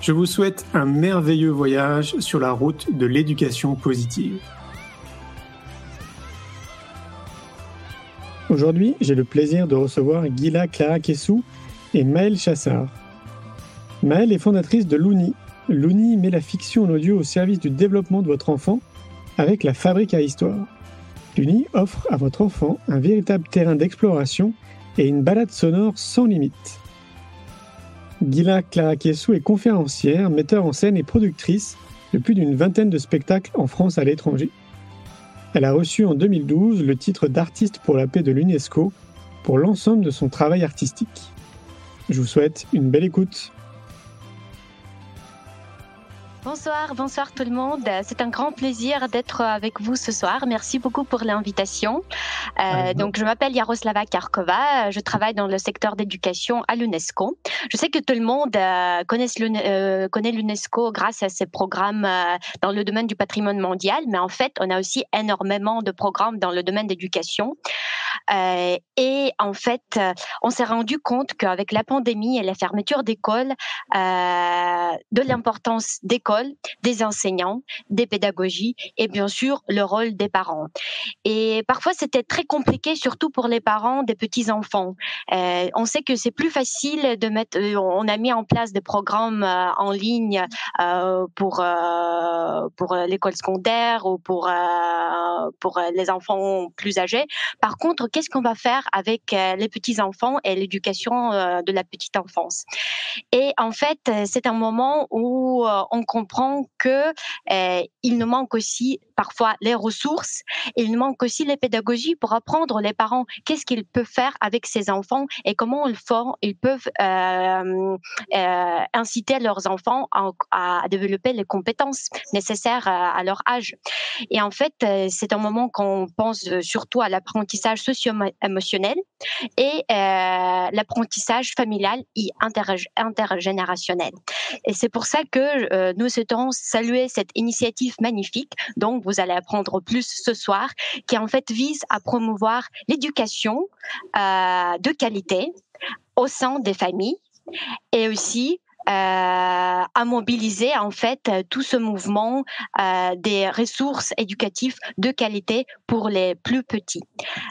Je vous souhaite un merveilleux voyage sur la route de l'éducation positive. Aujourd'hui, j'ai le plaisir de recevoir Gila Clara Kessou et Maëlle Chassard. Maëlle est fondatrice de Louni. Louni met la fiction en audio au service du développement de votre enfant avec la fabrique à histoire. Louni offre à votre enfant un véritable terrain d'exploration et une balade sonore sans limite. Gila Clara Kiesou est conférencière, metteur en scène et productrice de plus d'une vingtaine de spectacles en France à l'étranger. Elle a reçu en 2012 le titre d'artiste pour la paix de l'UNESCO pour l'ensemble de son travail artistique. Je vous souhaite une belle écoute. Bonsoir, bonsoir tout le monde. C'est un grand plaisir d'être avec vous ce soir. Merci beaucoup pour l'invitation. Euh, donc, je m'appelle Yaroslava Karkova. Je travaille dans le secteur d'éducation à l'UNESCO. Je sais que tout le monde euh, euh, connaît l'UNESCO grâce à ses programmes euh, dans le domaine du patrimoine mondial, mais en fait, on a aussi énormément de programmes dans le domaine d'éducation. Euh, et en fait, euh, on s'est rendu compte qu'avec la pandémie et la fermeture d'écoles, euh, de l'importance d'écoles, des enseignants, des pédagogies et bien sûr le rôle des parents. Et parfois, c'était très compliqué, surtout pour les parents des petits enfants. On sait que c'est plus facile de mettre. On a mis en place des programmes en ligne pour pour l'école secondaire ou pour pour les enfants plus âgés. Par contre, qu'est-ce qu'on va faire avec euh, les petits enfants et l'éducation euh, de la petite enfance? Et en fait, euh, c'est un moment où on comprend que il nous manque aussi parfois les ressources, il manque aussi les pédagogies pour apprendre les parents qu'est-ce qu'ils peuvent faire avec ces enfants et comment ils, peuvent euh, euh, inciter leurs enfants à, développer les compétences nécessaires à, à leur âge. Et en fait, c'est un moment qu'on pense surtout à l'apprentissage socio-émotionnel et euh, l'apprentissage familial et intergénérationnel. Et c'est pour ça que euh, nous souhaitons saluer cette initiative magnifique dont vous allez apprendre plus ce soir, qui en fait vise à promouvoir l'éducation euh, de qualité au sein des familles et aussi à mobiliser en fait tout ce mouvement euh, des ressources éducatives de qualité pour les plus petits.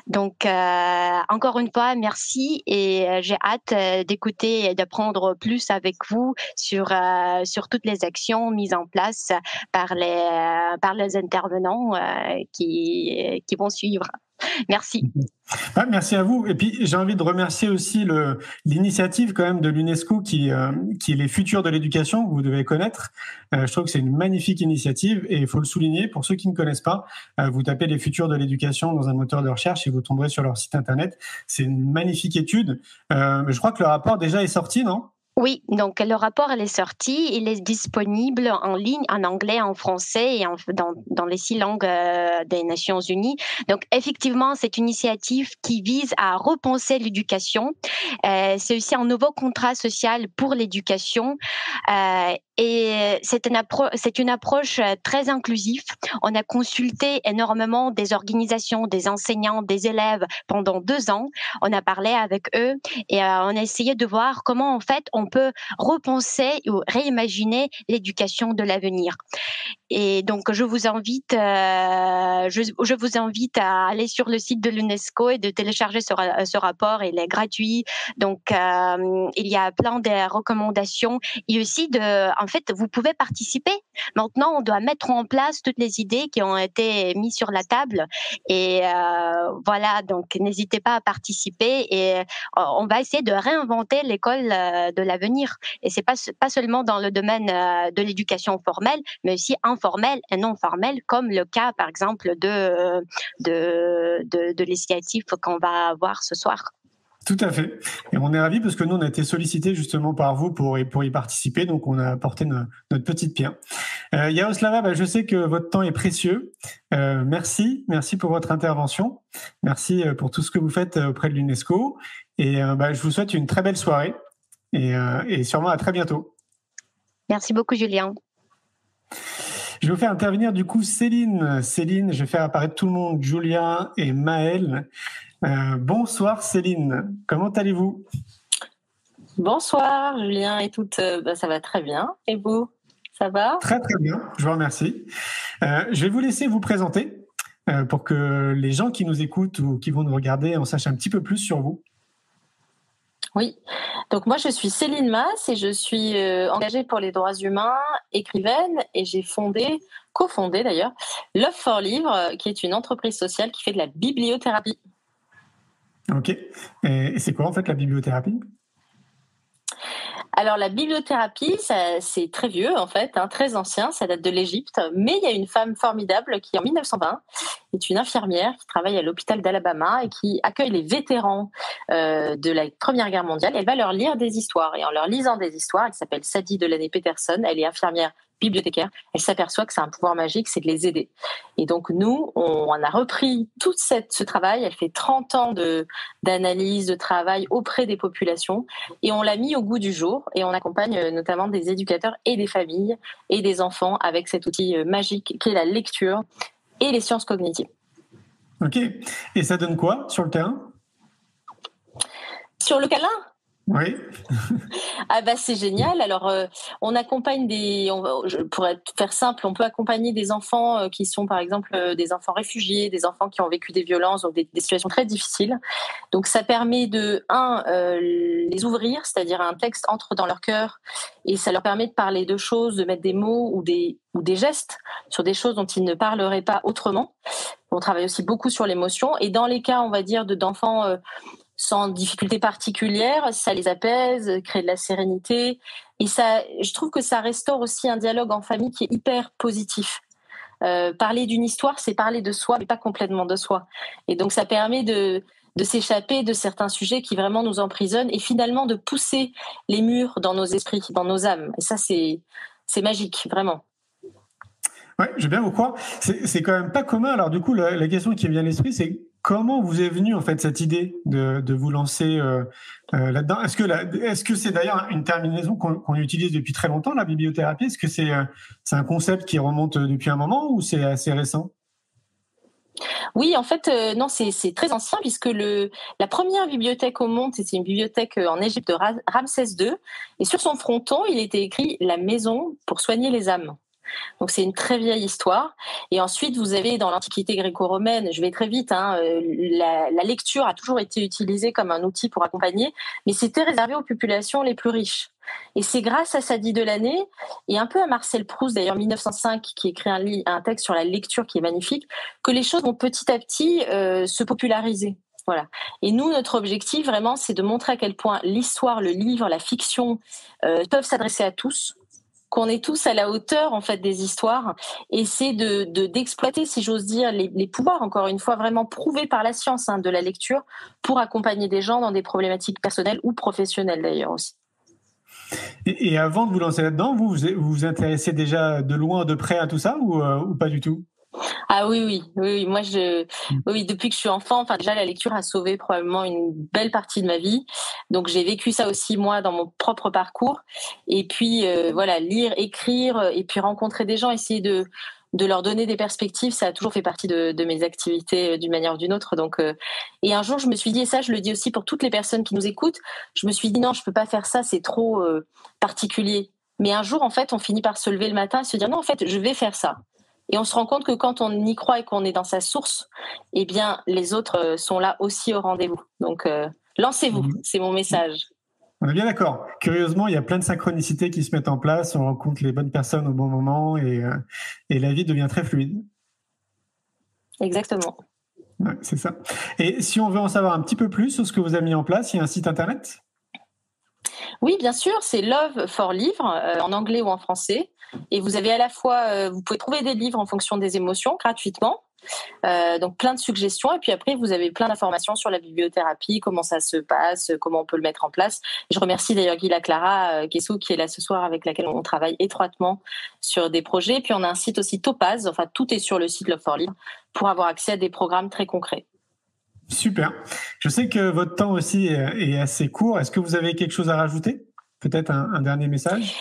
Donc euh, encore une fois, merci et j'ai hâte d'écouter et d'apprendre plus avec vous sur sur toutes les actions mises en place par les par les intervenants qui qui vont suivre. Merci. merci à vous. Et puis j'ai envie de remercier aussi l'initiative quand même de l'UNESCO qui, euh, qui est les futurs de l'éducation que vous devez connaître. Euh, je trouve que c'est une magnifique initiative et il faut le souligner. Pour ceux qui ne connaissent pas, euh, vous tapez les futurs de l'éducation dans un moteur de recherche et vous tomberez sur leur site internet. C'est une magnifique étude. je crois que le rapport déjà est sorti, non? Oui, donc le rapport elle est sorti, il est disponible en ligne en anglais, en français et dans, dans, les six langues euh, des Nations Unies. Donc effectivement, c'est une initiative qui vise à repenser l'éducation. Euh, c'est aussi un nouveau contrat social pour l'éducation euh, et c'est une, approche très inclusive. On a consulté énormément des organisations, des enseignants, des élèves pendant deux ans. On a parlé avec eux et on a essayé de voir comment en fait on peut repenser ou réimaginer l'éducation de l'avenir. Et donc, je vous invite, euh, je, vous invite à aller sur le site de l'UNESCO et de télécharger ce, ce, rapport. Il est gratuit. Donc, euh, il y a plein de recommandations et aussi de, fait, vous pouvez participer. Maintenant, on doit mettre en place toutes les idées qui ont été mises sur la table. Et euh, voilà, donc n'hésitez pas à participer et on va essayer de réinventer l'école de l'avenir. Et c'est pas pas seulement dans le domaine de l'éducation formelle, mais aussi informelle et non formelle, comme le cas, par exemple, de de, de, de l'initiative qu'on va avoir ce soir. Tout à fait. Et on est ravis parce que nous, on a été sollicités justement par vous pour, pour y participer. Donc, on a apporté notre petite pierre. Euh, Yaroslava, bah, je sais que votre temps est précieux. Euh, merci. Merci pour votre intervention. Merci euh, pour tout ce que vous faites euh, auprès de l'UNESCO. Et euh, bah, je vous souhaite une très belle soirée et, et sûrement à très bientôt. Merci beaucoup, Julien. Je vais vous faire intervenir du coup Céline. Céline, je vais faire apparaître tout le monde, Julien et Maël. Euh, bonsoir Céline, comment allez-vous? Bonsoir Julien et toutes, euh, bah, ça va très bien. Et vous, ça va? Très très bien, je vous remercie. Euh, je vais vous laisser vous présenter pour que les gens qui nous écoutent ou qui vont nous regarder en sachent un petit peu plus sur vous. Oui, donc moi je suis Céline Mass et je suis engagée pour les droits humains, écrivaine et j'ai fondé, cofondé d'ailleurs, Love for Livre, qui est une entreprise sociale qui fait de la bibliothérapie. Ok. Et c'est quoi en fait la bibliothérapie? Alors la bibliothérapie, c'est très vieux en fait, hein, très ancien, ça date de l'Égypte. Mais il y a une femme formidable qui en 1920 est une infirmière qui travaille à l'hôpital d'Alabama et qui accueille les vétérans euh, de la Première Guerre mondiale. Elle va leur lire des histoires et en leur lisant des histoires, elle s'appelle Sadie Delaney Peterson, elle est infirmière bibliothécaire, elle s'aperçoit que c'est un pouvoir magique, c'est de les aider. Et donc nous, on, a repris tout cette, ce travail, elle fait 30 ans de, d'analyse, de travail auprès des populations, et on l'a mis au goût du jour, et on accompagne euh, notamment des éducateurs et des familles et des enfants avec cet outil euh, magique qui est la lecture et les sciences cognitives. Ok, et ça donne quoi sur le terrain? Sur le câlin? Oui. ah bah c'est génial. Alors euh, on accompagne des, pour être faire simple, on peut accompagner des enfants euh, qui sont par exemple euh, des enfants réfugiés, des enfants qui ont vécu des violences, donc des, situations très difficiles. Donc ça permet de un les ouvrir, c'est-à-dire un texte entre dans leur cœur et ça leur permet de parler de choses, de mettre des mots ou des ou des gestes sur des choses dont ils ne parleraient pas autrement. On travaille aussi beaucoup sur l'émotion et dans les cas, on va dire, de d'enfants sans difficulté particulière, ça les apaise, crée de la sérénité. Et ça, je trouve que ça restaure aussi un dialogue en famille qui est hyper positif. Euh, parler d'une histoire, c'est parler de soi, mais pas complètement de soi. Et donc, ça permet de, de s'échapper de certains sujets qui vraiment nous emprisonnent et finalement de pousser les murs dans nos esprits, dans nos âmes. Et ça, c'est, c'est magique, vraiment. Ouais, je bien vous croire. C'est quand même pas commun. Alors du coup, la, la question qui me vient à l'esprit, c'est Comment vous est venue en fait cette idée de, vous lancer euh, euh, là-dedans? Est-ce que c'est d'ailleurs une terminaison qu'on utilise depuis très longtemps la bibliothérapie? Est-ce que c'est euh, c'est un concept qui remonte depuis un moment ou c'est assez récent? Oui, en fait, non, c'est très ancien puisque la première bibliothèque au monde, c'était une bibliothèque en Égypte de Ramsès II. Et sur son fronton, il était écrit La maison pour soigner les âmes. Donc c'est une très vieille histoire. Et ensuite, vous avez dans l'Antiquité gréco-romaine, je vais très vite, hein, euh, la, lecture a toujours été utilisée comme un outil pour accompagner, mais c'était réservé aux populations les plus riches. Et c'est grâce à Sadi Delaney et un peu à Marcel Proust, d'ailleurs 1905, qui écrit un, un, texte sur la lecture qui est magnifique, que les choses vont petit à petit euh, se populariser. Voilà. Et nous, notre objectif vraiment, c'est de montrer à quel point l'histoire, le livre, la fiction euh, peuvent s'adresser à tous, qu'on est tous à la hauteur en fait des histoires et c'est de d'exploiter, si j'ose dire, les, pouvoirs encore une fois vraiment prouvés par la science hein, de la lecture pour accompagner des gens dans des problématiques personnelles ou professionnelles d'ailleurs aussi. Et, avant de vous lancer là-dedans, vous, vous intéressez déjà de loin, de près à tout ça ou, euh, ou pas du tout? Ah oui, oui, oui, moi je, mm. oui, depuis que je suis enfant, enfin déjà la lecture a sauvé probablement une belle partie de ma vie. Donc j'ai vécu ça aussi moi dans mon propre parcours. Et puis euh, voilà, lire, écrire, et puis rencontrer des gens, essayer de de leur donner des perspectives, ça a toujours fait partie de, de mes activités euh, d'une manière ou d'une autre. Donc, euh, et un jour, je me suis dit, et ça, je le dis aussi pour toutes les personnes qui nous écoutent, je me suis dit non, je peux pas faire ça, c'est trop particulier. Mais un jour, en fait, on finit par se lever le matin et se dire non, en fait, je vais faire ça. Et on se rend compte que quand on y croit et qu'on est dans sa source, eh bien, les autres euh, sont là aussi au rendez-vous. Donc, euh, lancez-vous, mmh. c'est mon message. On est bien d'accord. Curieusement, il y a plein de synchronicités qui se mettent en place, on rencontre les bonnes personnes au bon moment et, euh, et la vie devient très fluide. Exactement. Ouais, c'est ça. Et si on veut en savoir un petit peu plus sur ce que vous avez mis en place, il y a un site internet? Oui, bien sûr, c'est Love for Livre, euh, en anglais ou en français. Et vous avez à la fois, euh, vous pouvez trouver des livres en fonction des émotions gratuitement. Euh, donc plein de suggestions et puis après vous avez plein d'informations sur la bibliothérapie, comment ça se passe, comment on peut le mettre en place. Je remercie d'ailleurs Guy Clara qui est là ce soir avec laquelle on travaille étroitement sur des projets. Puis on a un site aussi Topaz, enfin tout est sur le site Love for Livre pour avoir accès à des programmes très concrets. Super. Je sais que votre temps aussi est assez court. Est-ce que vous avez quelque chose à rajouter? Peut-être un, dernier message?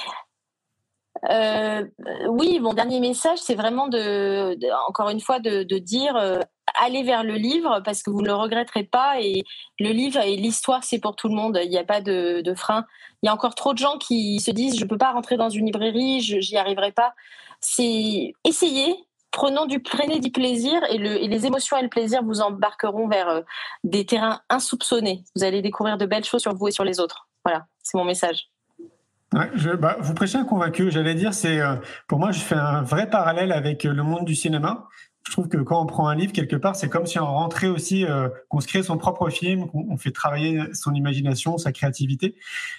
Euh, oui, mon dernier message, c'est vraiment de, encore une fois, de, dire euh, allez vers le livre parce que vous ne le regretterez pas. Et le livre et l'histoire, c'est pour tout le monde. Il n'y a pas de, frein. Il y a encore trop de gens qui se disent je ne peux pas rentrer dans une librairie, j'y arriverai pas. C'est essayer. Prenons du, prenez du plaisir et, le, et les émotions et le plaisir vous embarqueront vers euh, des terrains insoupçonnés. Vous allez découvrir de belles choses sur vous et sur les autres. Voilà, c'est mon message. Bah, vous prêchez un convaincu. J'allais dire, c'est euh, pour moi, je fais un vrai parallèle avec euh, le monde du cinéma. Je trouve que quand on prend un livre quelque part, c'est comme si on rentrait aussi, euh, qu'on se crée son propre film, qu'on fait travailler son imagination, sa créativité.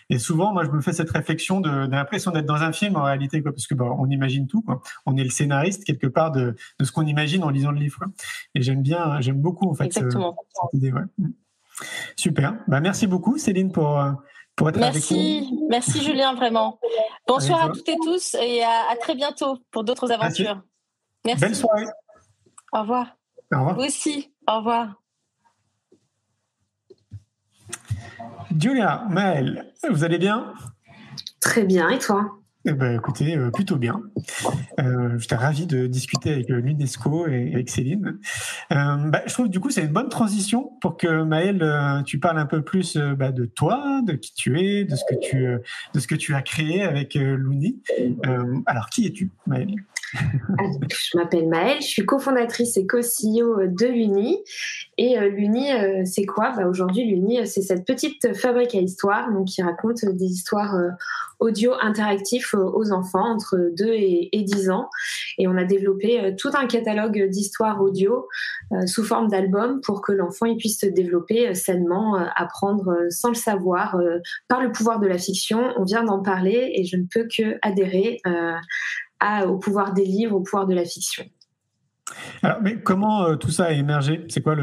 Et souvent, moi, je me fais cette réflexion de, l'impression d'être dans un film en réalité, quoi, parce que bah, on imagine tout. Quoi. On est le scénariste quelque part de, de ce qu'on imagine en lisant le livre. Quoi. Et j'aime bien, j'aime beaucoup en fait Exactement. cette idée. Ouais. Super. Bah, merci beaucoup, Céline, pour Merci, merci Julien, vraiment. Bonsoir à toutes et tous et à, très bientôt pour d'autres aventures. Merci. Belle soirée. Au revoir. Au revoir. Vous aussi. Au revoir. Julia, Maëlle, vous allez bien? Très bien, et toi? Eh ben, écoutez, euh, plutôt bien. Euh, J'étais ravi de discuter avec euh, l'UNESCO et avec Céline. Euh, bah, je trouve du coup c'est une bonne transition pour que Maëlle, euh, tu parles un peu plus bah, de toi, de qui tu es, de ce que tu, de ce que tu as créé avec Louni. alors, qui es-tu, Maëlle je m'appelle Maëlle, je suis cofondatrice et co-CEO de l'UNI. Et l'UNI, c'est quoi? Bah Aujourd'hui, l'UNI, c'est cette petite fabrique à histoire donc, qui raconte des histoires audio interactif aux enfants entre 2 et, 10 ans. Et on a développé euh, tout un catalogue d'histoires audio euh, sous forme d'album pour que l'enfant puisse se développer euh, sainement, apprendre sans le savoir par le pouvoir de la fiction. On vient d'en parler et je ne peux que adhérer à, au pouvoir des livres, au pouvoir de la fiction. Alors, mais comment tout ça a émergé? C'est quoi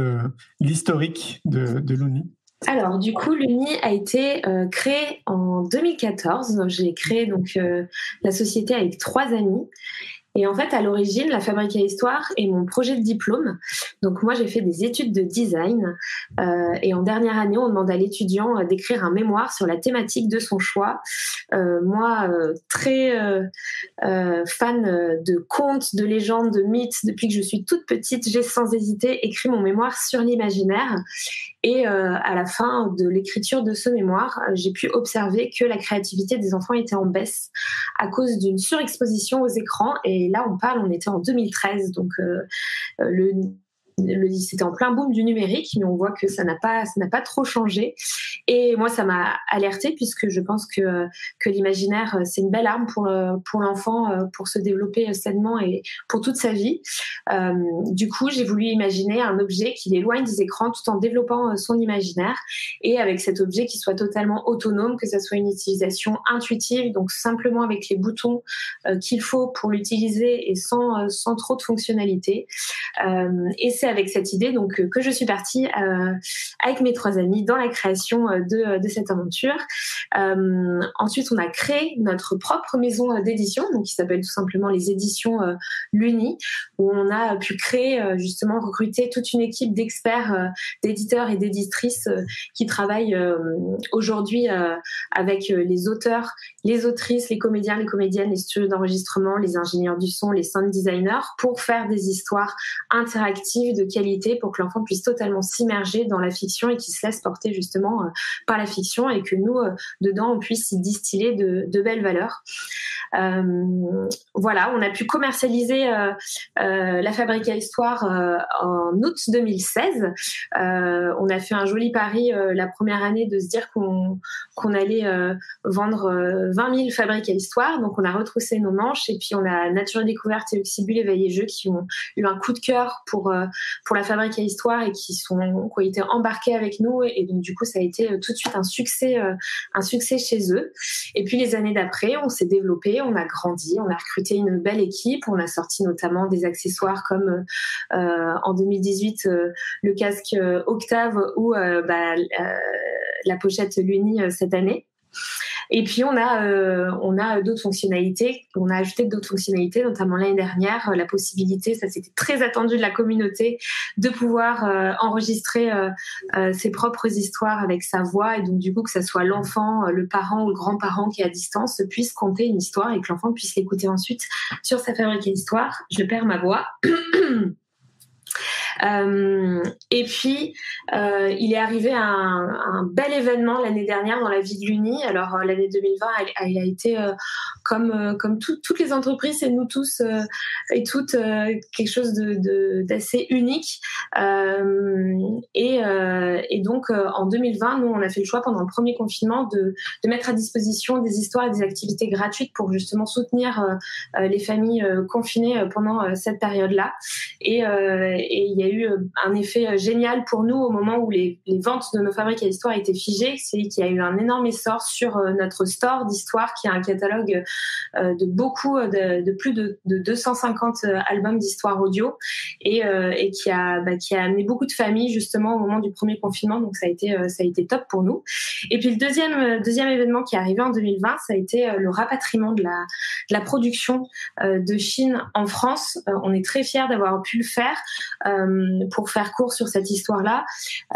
l'historique de, de Looney? Alors, du coup, l'UNI a été euh, créé en 2014. J'ai créé donc euh, la société avec trois amis. Et en fait, à l'origine, la Fabrique à Histoire est mon projet de diplôme. Donc moi, j'ai fait des études de design. Euh, et en dernière année, on demande à l'étudiant euh, d'écrire un mémoire sur la thématique de son choix. Euh, moi, très fan de contes, de légendes, de mythes, depuis que je suis toute petite, j'ai sans hésiter écrit mon mémoire sur l'imaginaire. Et à la fin de l'écriture de ce mémoire, j'ai pu observer que la créativité des enfants était en baisse à cause d'une surexposition aux écrans. Et là, on parle, on était en 2013, donc euh, euh, le c'était en plein boom du numérique, mais on voit que ça n'a pas, ça n'a pas trop changé. Et moi, ça m'a alerté puisque je pense que que l'imaginaire c'est une belle arme pour pour l'enfant pour se développer sainement et pour toute sa vie. Euh, du coup, j'ai voulu imaginer un objet qui l'éloigne des écrans tout en développant euh, son imaginaire et avec cet objet qui soit totalement autonome, que ça soit une utilisation intuitive, donc simplement avec les boutons euh, qu'il faut pour l'utiliser et sans sans trop de fonctionnalités. Avec cette idée donc euh, que je suis partie euh, avec mes trois amis dans la création euh, de, de cette aventure. ensuite, on a créé notre propre maison d'édition, donc qui s'appelle tout simplement les éditions Luni, où on a pu créer justement recruter toute une équipe d'experts, d'éditeurs et d'éditrices qui travaillent aujourd'hui avec les auteurs, les autrices, les comédiens, les comédiennes, les studios d'enregistrement, les ingénieurs du son, les sound designers pour faire des histoires interactives de qualité pour que l'enfant puisse totalement s'immerger dans la fiction et qu'il se laisse porter justement par la fiction et que nous, dedans, on puisse y distiller de, belles valeurs. Euh, voilà, on a pu commercialiser euh, euh, la Fabrique à Histoire en août 2016. on a fait un joli pari la première année de se dire qu'on allait vendre 20 000 fabriques à histoire. Donc on a retroussé nos manches et puis on a Nature Découverte et Oxybul et Jeux qui ont eu un coup de cœur pour pour la fabrique à histoire et qui sont qui ont été embarqués avec nous et, donc du coup ça a été tout de suite un succès un succès chez eux. Et puis les années d'après, on s'est développé, on a grandi, on a recruté une belle équipe, on a sorti notamment des accessoires comme euh, en 2018 euh, le casque euh, Octave ou bah, la pochette Luni cette année. Et puis on a euh, on a d'autres fonctionnalités, on a ajouté d'autres fonctionnalités, notamment l'année dernière euh, la possibilité, ça c'était très attendu de la communauté, de pouvoir euh, enregistrer ses propres histoires avec sa voix et donc du coup que ça soit l'enfant, le parent ou le grand-parent qui est à distance puisse compter une histoire et que l'enfant puisse l'écouter ensuite sur sa fabrique d'histoire. Je perds ma voix. Euh, et puis, euh, il est arrivé un, bel événement l'année dernière dans la vie de l'Uni. Alors, euh, l'année 2020, elle, a été comme toutes les entreprises et nous tous et toutes quelque chose d'assez unique. et, donc, en 2020, nous, on a fait le choix pendant le premier confinement de, mettre à disposition des histoires et des activités gratuites pour justement soutenir les familles confinées pendant cette période-là. Et il y a eu euh, un effet euh, génial pour nous au moment où les, ventes de nos fabriques à histoire étaient figées, c'est qu'il y a eu un énorme essor sur euh, notre store d'histoire qui a un catalogue de beaucoup, de, plus de, 250 albums d'histoire audio et, qui a bah, qui a amené beaucoup de familles justement au moment du premier confinement. Donc ça a été ça a été top pour nous. Et puis le deuxième deuxième événement qui est arrivé en 2020, ça a été le rapatriement de la de la production de Chine en France. on est très fiers d'avoir pu le faire pour faire court sur cette histoire-là,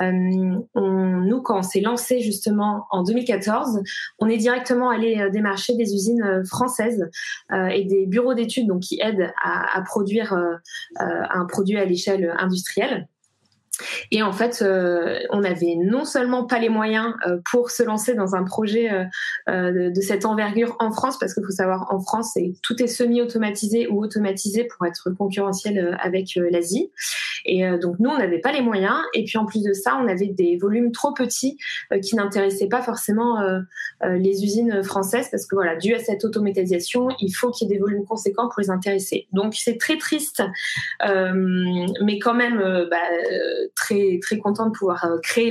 euh, nous, quand on s'est lancé justement en 2014, on est directement allé euh, démarcher des usines euh, françaises et des bureaux d'études qui aident à produire un produit à l'échelle industrielle. Et en fait, euh, on n'avait non seulement pas les moyens euh, pour se lancer dans un projet euh, de, cette envergure en France, parce qu'il faut savoir, en France, tout est semi-automatisé ou automatisé pour être concurrentiel avec l'Asie. Et donc, nous, on n'avait pas les moyens. Et puis, en plus de ça, on avait des volumes trop petits qui n'intéressaient pas forcément les usines françaises, parce que voilà, dû à cette automatisation, il faut qu'il y ait des volumes conséquents pour les intéresser. Donc, c'est très triste, mais quand même, bah, très très content de pouvoir euh, créer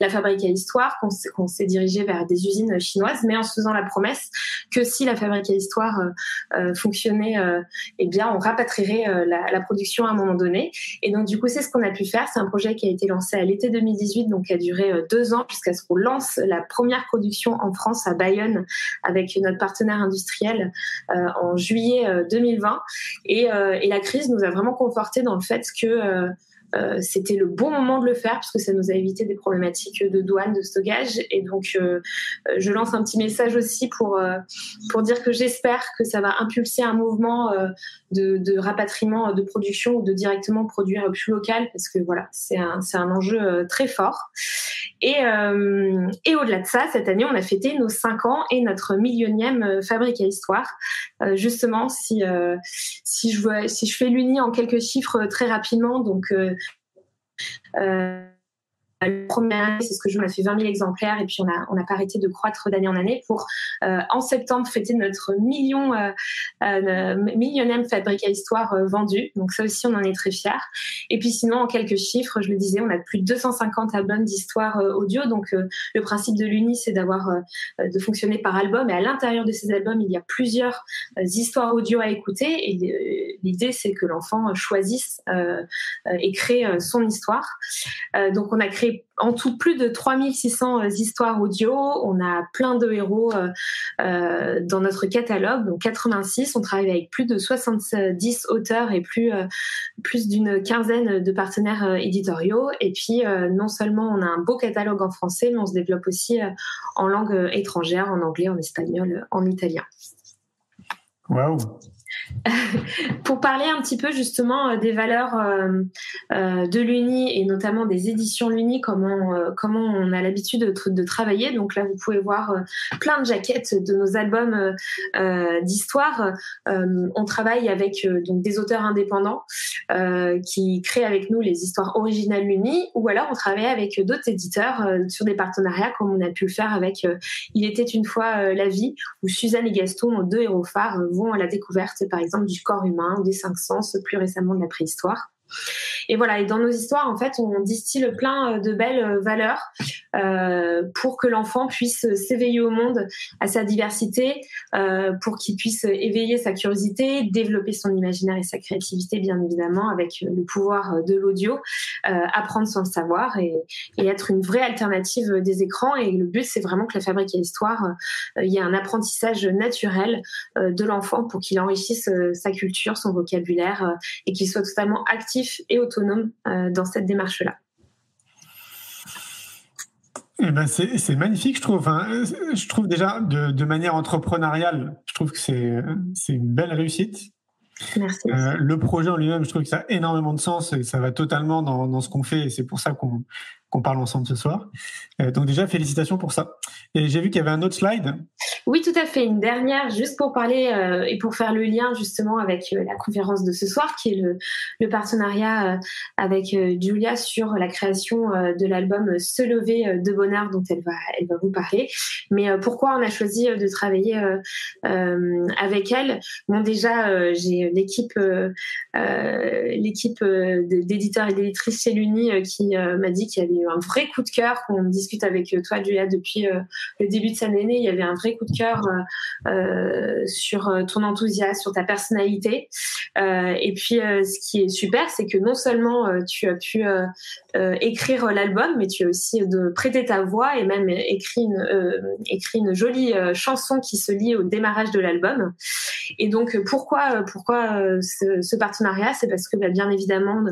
la fabrique à histoire, qu'on s'est dirigé vers des usines chinoises, mais en se faisant la promesse que si la fabrique à histoire euh, euh fonctionnait, euh, eh bien on rapatrierait la, production à un moment donné. Et donc du coup c'est ce qu'on a pu faire. C'est un projet qui a été lancé à l'été 2018, donc qui a duré deux ans jusqu'à ce qu'on lance la première production en France à Bayonne avec notre partenaire industriel en juillet 2020. Et, et, la crise nous a vraiment conforté dans le fait que euh, c'était le bon moment de le faire parce que ça nous a évité des problématiques de douane, de stockage. Et donc, euh, euh, je lance un petit message aussi pour, pour dire que j'espère que ça va impulser un mouvement de, de, rapatriement de production ou de directement produire plus local parce que voilà, c'est un, un enjeu très fort. Et, et au-delà de ça, cette année, on a fêté nos 5 ans et notre millionième fabrique à histoire. justement, si, si, je vois, si je fais l'uni en quelques chiffres très rapidement, donc euh, la première année, c'est ce que je, on a fait 20 000 exemplaires et puis on a on n'a pas arrêté de croître d'année en année pour euh, en septembre fêter notre million euh, euh, millionième fabrique à histoire euh, vendu. Donc ça aussi on en est très fiers. Et puis sinon en quelques chiffres, je le disais, on a plus de 250 albums d'histoire euh, audio. Donc le principe de l'Uni c'est d'avoir de fonctionner par album et à l'intérieur de ces albums il y a plusieurs histoires audio à écouter et l'idée c'est que l'enfant choisisse et crée son histoire. donc on a créé en tout plus de 3600 euh, histoires audio. On a plein de héros euh, euh, dans notre catalogue, donc 86. On travaille avec plus de 70 auteurs et plus, plus d'une quinzaine de partenaires éditoriaux. Et puis, non seulement on a un beau catalogue en français, mais on se développe aussi en langue étrangère, en anglais, en espagnol, en italien. Waouh pour parler un petit peu justement des valeurs de l'Uni et notamment des éditions l'Uni, comment, comment on a l'habitude de, travailler. Donc là, vous pouvez voir plein de jaquettes de nos albums d'histoire. on travaille avec donc des auteurs indépendants qui créent avec nous les histoires originales l'Uni, ou alors on travaille avec d'autres éditeurs sur des partenariats comme on a pu le faire avec Il était une fois la vie, où Suzanne et Gaston, deux héros phares, vont à la découverte, par exemple, du corps humain, des cinq sens, plus récemment de la préhistoire. Et voilà, et dans nos histoires, en fait, on distille plein euh, de belles euh, valeurs euh, pour que l'enfant puisse s'éveiller au monde, à sa diversité, pour qu'il puisse éveiller sa curiosité, développer son imaginaire et sa créativité, bien évidemment, avec le pouvoir de l'audio, apprendre sans le savoir et, et, être une vraie alternative des écrans. Et le but, c'est vraiment que la fabrique à histoire, euh, il y ait un apprentissage naturel de l'enfant pour qu'il enrichisse sa culture, son vocabulaire et qu'il soit totalement actif et autonome euh, dans cette démarche-là. Eh ben c'est magnifique, je trouve. je trouve déjà de, manière entrepreneuriale, je trouve que c'est une belle réussite. Merci. Euh, le projet en lui-même, je trouve que ça a énormément de sens et ça va totalement dans, dans ce qu'on fait et c'est pour ça qu'on qu'on parle ensemble ce soir. Euh, donc déjà, félicitations pour ça. Et j'ai vu qu'il y avait un autre slide. Oui, tout à fait. Une dernière, juste pour parler euh, et pour faire le lien justement avec euh, la conférence de ce soir, qui est le, partenariat avec Julia sur la création de l'album Se lever de bonheur dont elle va, elle va vous parler. Mais pourquoi on a choisi de travailler avec elle? Bon, déjà, j'ai l'équipe, l'équipe d'éditeurs et d'éditrices chez l'Uni qui m'a dit qu'il y avait eu un vrai coup de cœur. On discute avec euh, toi, Julia, depuis euh, le début de cette année. Il y avait un vrai coup de cœur euh, sur ton enthousiasme, sur ta personnalité. et puis, ce qui est super, c'est que non seulement tu as pu écrire l'album, mais tu as aussi de prêter ta voix et même écrit une, écrit une jolie chanson qui se lie au démarrage de l'album. Et donc, pourquoi, pourquoi ce, partenariat? C'est parce que, bah, bien évidemment,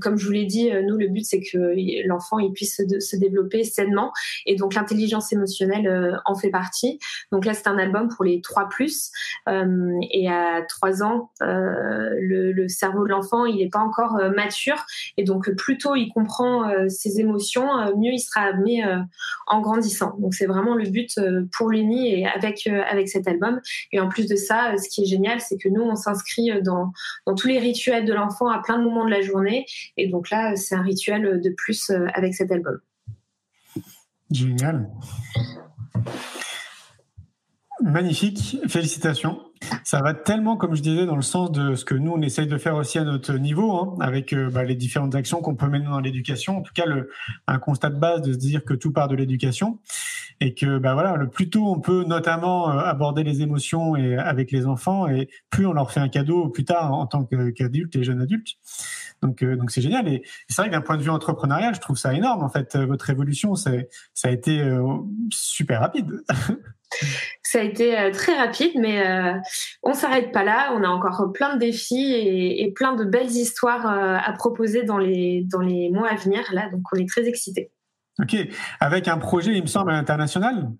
comme je vous l'ai dit, nous, le but, c'est que l'enfant il puisse se, développer sainement. Et donc l'intelligence émotionnelle euh, en fait partie. Donc là, c'est un album pour les 3 plus. Euh, et à 3 ans, euh, le, cerveau de l'enfant, il n'est pas encore mature. Et donc plus tôt il comprend ses émotions, mieux il sera amené en grandissant. Donc c'est vraiment le but pour l'UNI et avec, avec cet album. Et en plus de ça, ce qui est génial, c'est que nous, on s'inscrit dans, dans tous les rituels de l'enfant à plein de moments de la journée. Et donc là, c'est un rituel de plus avec cet album. Génial. Magnifique, félicitations. Ça va tellement, comme je disais, dans le sens de ce que nous, on essaye de faire aussi à notre niveau, hein, avec euh, bah, les différentes actions qu'on peut mener dans l'éducation. En tout cas, le, un constat de base de se dire que tout part de l'éducation et que bah, voilà, le plus tôt on peut notamment euh, aborder les émotions et, avec les enfants, et plus on leur fait un cadeau plus tard en tant qu'adultes et jeunes adultes. Donc, euh, donc c'est génial. Et c'est vrai que d'un point de vue entrepreneurial, je trouve ça énorme. En fait, votre évolution, ça a été super rapide. Ça a été euh, très rapide, mais euh, on s'arrête pas là. On a encore plein de défis et, plein de belles histoires euh, à proposer dans les, dans les mois à venir. Là, donc on est très excités. Ok, avec un projet, il me semble, international?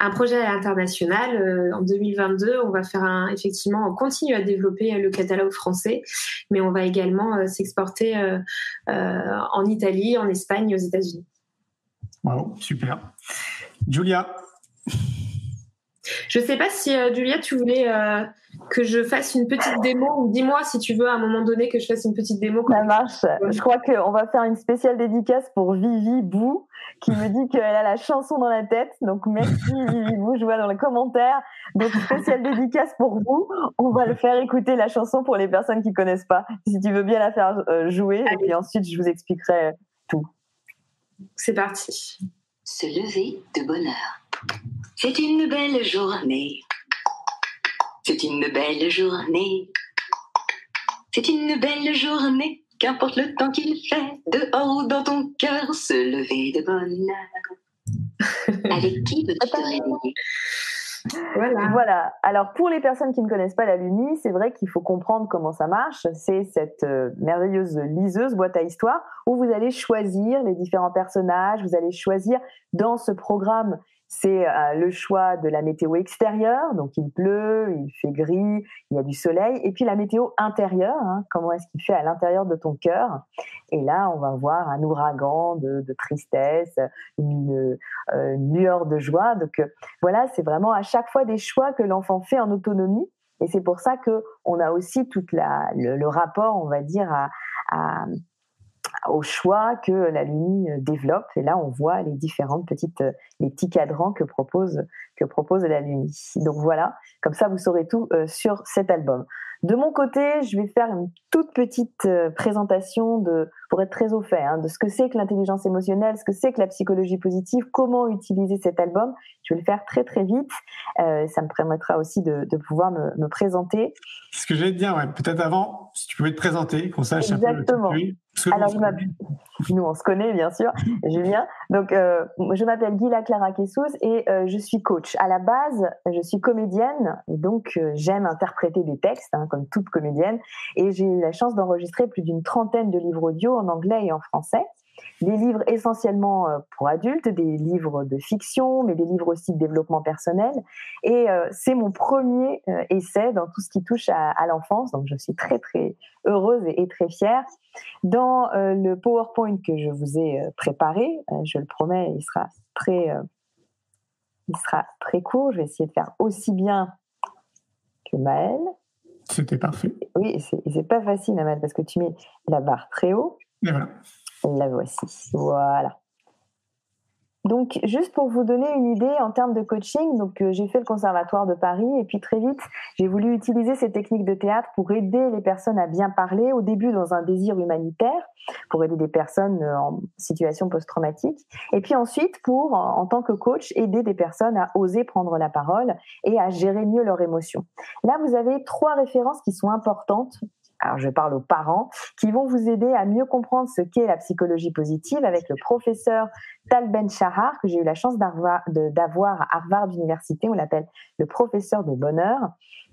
Un projet international. en 2022, on va faire un, effectivement, on continue à développer le catalogue français, mais on va également s'exporter en Italie, en Espagne, aux États-Unis. Wow, super. Julia, je sais pas si euh, Julia, tu voulais euh, que je fasse une petite démo ou dis-moi si tu veux à un moment donné que je fasse une petite démo. Ça marche. Je crois qu'on va faire une spéciale dédicace pour Vivi Bou qui me dit qu'elle a la chanson dans la tête. Donc merci Vivi Bou, je vois dans les commentaires. Donc spéciale dédicace pour vous. On va le faire écouter la chanson pour les personnes qui connaissent pas. Si tu veux bien la faire euh, jouer et puis ensuite je vous expliquerai tout. C'est parti. Se lever de bonheur. C'est une belle journée. C'est une belle journée. C'est une belle journée. Qu'importe le temps qu'il fait, dehors ou dans ton cœur, se lever de bonheur. Avec qui veux-tu te réveiller? Voilà. voilà. Alors pour les personnes qui ne connaissent pas la Luni, c'est vrai qu'il faut comprendre comment ça marche. C'est cette euh, merveilleuse liseuse boîte à histoire où vous allez choisir les différents personnages, vous allez choisir dans ce programme c'est euh, le choix de la météo extérieure, donc il pleut, il fait gris, il y a du soleil, et puis la météo intérieure, hein, comment est-ce qu'il fait à l'intérieur de ton cœur? Et là, on va voir un ouragan de, tristesse, une, euh, une, lueur de joie. Donc euh, voilà, c'est vraiment à chaque fois des choix que l'enfant fait en autonomie. Et c'est pour ça que on a aussi tout le, rapport, on va dire, à au choix que la Luni euh, développe. Et là, on voit les différentes petites, euh, les petits cadrans que propose, que propose la Luni. Donc voilà, comme ça, vous saurez tout euh, sur cet album. De mon côté, je vais faire une toute petite présentation de, pour être très au fait, hein, de ce que c'est que l'intelligence émotionnelle, ce que c'est que la psychologie positive, comment utiliser cet album. Je vais le faire très très vite. ça me permettra aussi de, de pouvoir me, me, présenter. Ce que j'allais te dire, ouais, peut-être avant, si tu pouvais te présenter, qu'on sache Exactement. un peu. Alors, je nous, on se connaît, bien sûr, Julien. Donc, euh, je m'appelle Guilla Clara Kessous et euh, je suis coach. À la base, je suis comédienne, donc euh, j'aime interpréter des textes, hein, comme toute comédienne. Et j'ai eu la chance d'enregistrer plus d'une trentaine de livres audio en anglais et en français des livres essentiellement euh, pour adultes, des livres de fiction, mais des livres aussi de développement personnel. Et euh, c'est mon premier essai dans tout ce qui touche à, l'enfance, donc je suis très très heureuse et, très fière. Dans le PowerPoint que je vous ai préparé, je le promets, il sera très, il sera très court. Je vais essayer de faire aussi bien que Maëlle. C'était parfait. Oui, c'est pas facile, Maëlle, parce que tu mets la barre très haut. Et voilà. La voici. Voilà. Donc, juste pour vous donner une idée en termes de coaching, donc euh, j'ai fait le conservatoire de Paris et puis très vite, j'ai voulu utiliser ces techniques de théâtre pour aider les personnes à bien parler. Au début, dans un désir humanitaire, pour aider des personnes euh, en situation post-traumatique, et puis ensuite pour, en, tant que coach, aider des personnes à oser prendre la parole et à gérer mieux leurs émotions. Là, vous avez trois références qui sont importantes alors je parle aux parents, qui vont vous aider à mieux comprendre ce qu'est la psychologie positive avec le professeur Tal Ben Shahar, que j'ai eu la chance d'avoir à Harvard Université, on l'appelle le professeur de bonheur.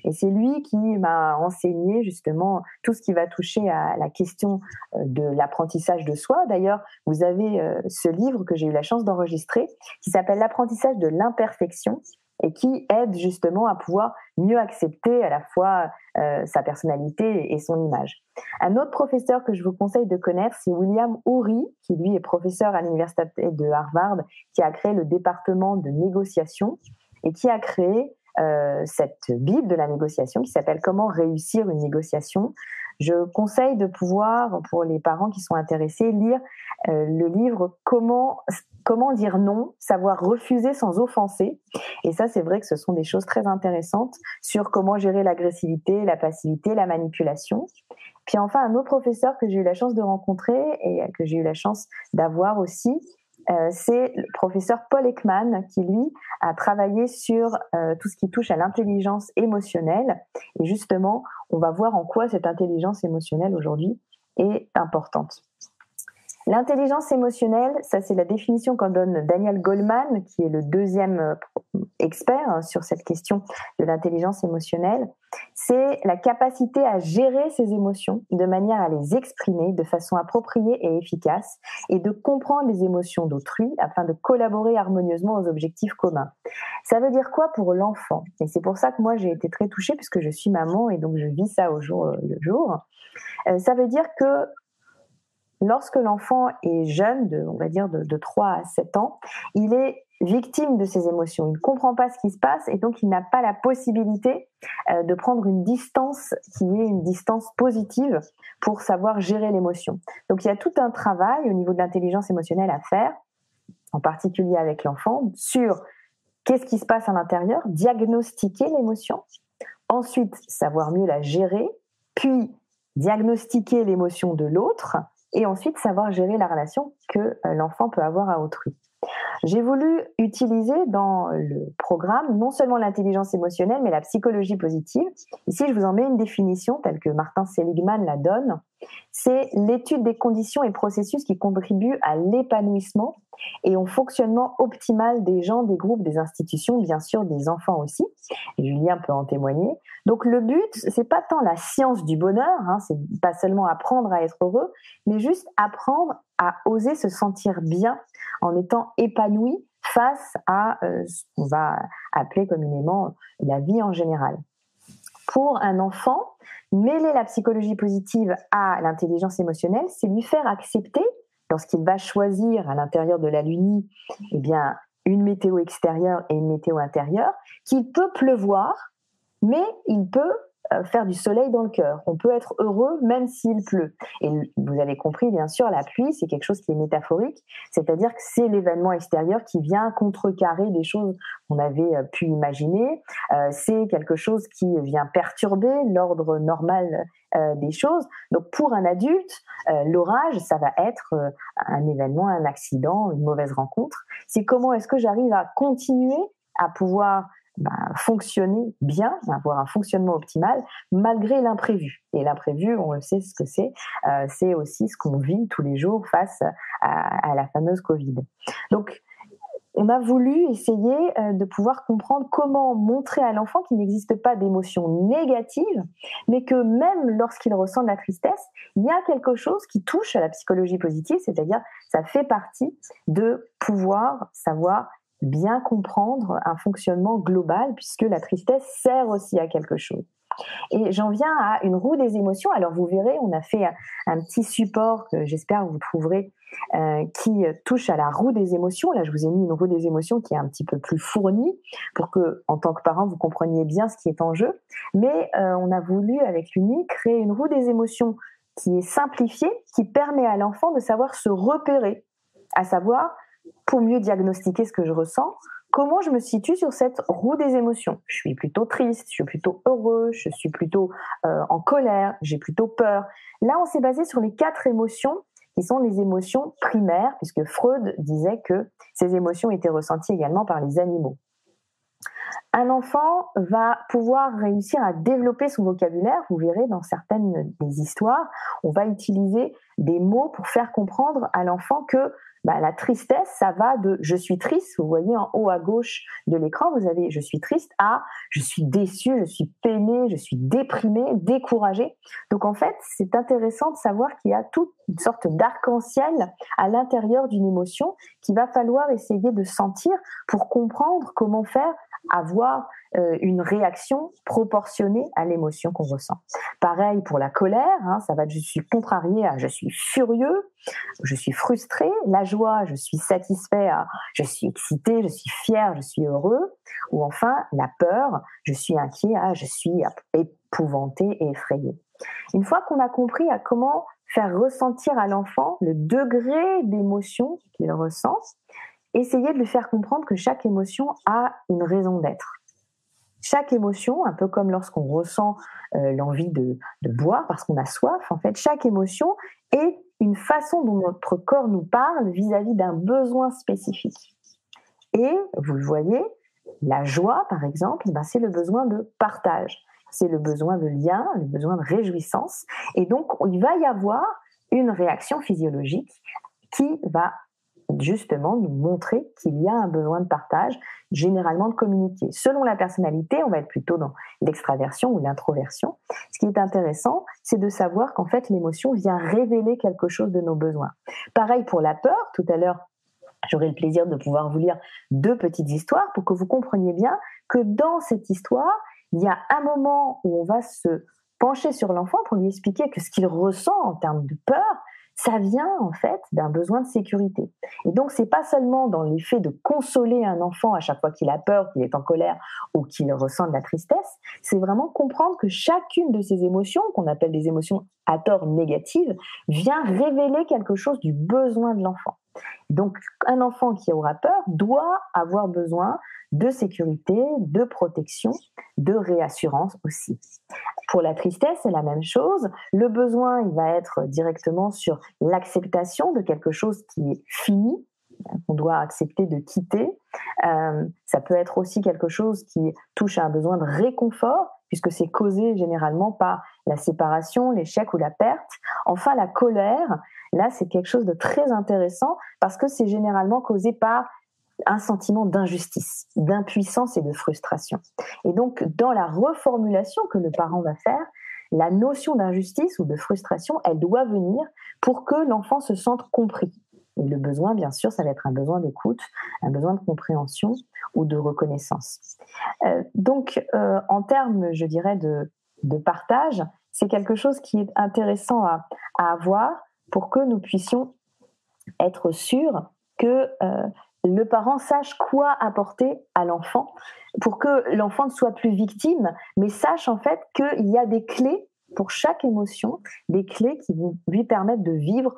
Et c'est lui qui m'a enseigné justement tout ce qui va toucher à la question euh, de l'apprentissage de soi. D'ailleurs, vous avez euh, ce livre que j'ai eu la chance d'enregistrer qui s'appelle L'apprentissage de l'imperfection et qui aide justement à pouvoir mieux accepter à la fois euh, sa personnalité et son image. Un autre professeur que je vous conseille de connaître, c'est William Oury, qui lui est professeur à l'université de Harvard, qui a créé le département de négociation et qui a créé euh, cette bible de la négociation qui s'appelle Comment réussir une négociation. Je conseille de pouvoir, pour les parents qui sont intéressés, lire euh, le livre Comment dire non, savoir refuser sans offenser. Et ça, c'est vrai que ce sont des choses très intéressantes sur comment gérer l'agressivité, la passivité, la manipulation. Puis enfin, un autre professeur que j'ai eu la chance de rencontrer et que j'ai eu la chance d'avoir aussi, euh, c'est le professeur Paul Ekman qui, lui, a travaillé sur euh, tout ce qui touche à l'intelligence émotionnelle. Et justement, on va voir en quoi cette intelligence émotionnelle aujourd'hui est importante. L'intelligence émotionnelle, ça c'est la définition qu'en donne Daniel Goleman, qui est le deuxième euh, expert hein, sur cette question de l'intelligence émotionnelle. C'est la capacité à gérer ses émotions de manière à les exprimer de façon appropriée et efficace et de comprendre les émotions d'autrui afin de collaborer harmonieusement aux objectifs communs. Ça veut dire quoi pour l'enfant? Et c'est pour ça que moi j'ai été très touchée puisque je suis maman et donc je vis ça au jour le jour. Euh, ça veut dire que lorsque l'enfant est jeune, de, on va dire de, 3 à 7 ans, il est victime de ses émotions. Il ne comprend pas ce qui se passe et donc il n'a pas la possibilité euh, de prendre une distance qui est une distance positive pour savoir gérer l'émotion. Donc il y a tout un travail au niveau de l'intelligence émotionnelle à faire, en particulier avec l'enfant, sur qu'est-ce qui se passe à l'intérieur, diagnostiquer l'émotion, ensuite savoir mieux la gérer, puis diagnostiquer l'émotion de l'autre et ensuite savoir gérer la relation que euh, l'enfant peut avoir à autrui. J'ai voulu utiliser dans le programme non seulement l'intelligence émotionnelle, mais la psychologie positive. Ici, je vous en mets une définition telle que Martin Seligman la donne. C'est l'étude des conditions et processus qui contribuent à l'épanouissement et au fonctionnement optimal des gens, des groupes, des institutions, bien sûr des enfants aussi. Julien peut en témoigner. Donc le but, c'est pas tant la science du bonheur, hein, c'est pas seulement apprendre à être heureux, mais juste apprendre à oser se sentir bien en étant épanoui face à ce qu'on va appeler communément la vie en général. Pour un enfant, mêler la psychologie positive à l'intelligence émotionnelle, c'est lui faire accepter, lorsqu'il va choisir à l'intérieur de la lunie, eh bien, une météo extérieure et une météo intérieure, qu'il peut pleuvoir, mais il peut faire du soleil dans le cœur. On peut être heureux même s'il pleut. Et vous avez compris, bien sûr, la pluie, c'est quelque chose qui est métaphorique, c'est-à-dire que c'est l'événement extérieur qui vient contrecarrer des choses qu'on avait euh, pu imaginer. Euh, c'est quelque chose qui vient perturber l'ordre normal des choses. Donc pour un adulte, l'orage, ça va être un événement, un accident, une mauvaise rencontre. C'est comment est-ce que j'arrive à continuer à pouvoir bah, fonctionner bien, avoir un fonctionnement optimal malgré l'imprévu. Et l'imprévu, on le sait ce que c'est, euh, c'est aussi ce qu'on vit tous les jours face à, la fameuse Covid. Donc, on a voulu essayer euh, de pouvoir comprendre comment montrer à l'enfant qu'il n'existe pas d'émotions négatives, mais que même lorsqu'il ressent de la tristesse, il y a quelque chose qui touche à la psychologie positive, c'est-à-dire ça fait partie de pouvoir savoir bien comprendre un fonctionnement global, puisque la tristesse sert aussi à quelque chose. Et j'en viens à une roue des émotions. Alors vous verrez, on a fait un, petit support que j'espère vous trouverez euh, qui touche à la roue des émotions. Là, je vous ai mis une roue des émotions qui est un petit peu plus fournie pour que, en tant que parent, vous compreniez bien ce qui est en jeu. Mais euh, on a voulu, avec l'UNI, créer une roue des émotions qui est simplifiée, qui permet à l'enfant de savoir se repérer, à savoir pour mieux diagnostiquer ce que je ressens, comment je me situe sur cette roue des émotions. Je suis plutôt triste, je suis plutôt heureux, je suis plutôt euh, en colère, j'ai plutôt peur. Là, on s'est basé sur les quatre émotions qui sont les émotions primaires, puisque Freud disait que ces émotions étaient ressenties également par les animaux. Un enfant va pouvoir réussir à développer son vocabulaire. Vous verrez dans certaines des histoires, on va utiliser des mots pour faire comprendre à l'enfant que bah, la tristesse, ça va de je suis triste, vous voyez en haut à gauche de l'écran, vous avez je suis triste à je suis déçu, je suis peiné, je suis déprimé, découragé. Donc en fait, c'est intéressant de savoir qu'il y a toute une sorte d'arc-en-ciel à l'intérieur d'une émotion qu'il va falloir essayer de sentir pour comprendre comment faire avoir euh, une réaction proportionnée à l'émotion qu'on ressent. Pareil pour la colère, hein, ça va de je suis contrarié à je suis furieux, je suis frustré, la joie, je suis satisfait à je suis excité, je suis fier, je suis heureux, ou enfin la peur, je suis inquiet à je suis épouvanté et effrayé. Une fois qu'on a compris à comment faire ressentir à l'enfant le degré d'émotion qu'il ressent, essayer de lui faire comprendre que chaque émotion a une raison d'être. Chaque émotion, un peu comme lorsqu'on ressent euh, l'envie de, boire parce qu'on a soif, en fait, chaque émotion est une façon dont notre corps nous parle vis-à-vis d'un besoin spécifique. Et vous le voyez, la joie, par exemple, ben, c'est le besoin de partage, c'est le besoin de lien, le besoin de réjouissance. Et donc, il va y avoir une réaction physiologique qui va justement nous montrer qu'il y a un besoin de partage, généralement de communiquer. Selon la personnalité, on va être plutôt dans l'extraversion ou l'introversion. Ce qui est intéressant, c'est de savoir qu'en fait, l'émotion vient révéler quelque chose de nos besoins. Pareil pour la peur, tout à l'heure, j'aurai le plaisir de pouvoir vous lire deux petites histoires pour que vous compreniez bien que dans cette histoire, il y a un moment où on va se pencher sur l'enfant pour lui expliquer que ce qu'il ressent en termes de peur, ça vient en fait d'un besoin de sécurité. Et donc c'est pas seulement dans l'effet de consoler un enfant à chaque fois qu'il a peur, qu'il est en colère ou qu'il ressent de la tristesse, c'est vraiment comprendre que chacune de ces émotions, qu'on appelle des émotions à tort négatives, vient révéler quelque chose du besoin de l'enfant. Donc un enfant qui aura peur doit avoir besoin de sécurité, de protection, de réassurance aussi. Pour la tristesse, c'est la même chose. Le besoin, il va être directement sur l'acceptation de quelque chose qui est fini, qu'on doit accepter de quitter. Euh, ça peut être aussi quelque chose qui touche à un besoin de réconfort, puisque c'est causé généralement par la séparation, l'échec ou la perte. Enfin, la colère, là, c'est quelque chose de très intéressant parce que c'est généralement causé par un sentiment d'injustice, d'impuissance et de frustration. Et donc, dans la reformulation que le parent va faire, la notion d'injustice ou de frustration, elle doit venir pour que l'enfant se sente compris. Et le besoin, bien sûr, ça va être un besoin d'écoute, un besoin de compréhension ou de reconnaissance. Euh, donc, euh, en termes, je dirais, de, partage, c'est quelque chose qui est intéressant à, avoir pour que nous puissions être sûrs que euh, le parent sache quoi apporter à l'enfant pour que l'enfant ne soit plus victime, mais sache en fait qu'il y a des clés pour chaque émotion, des clés qui lui permettre de vivre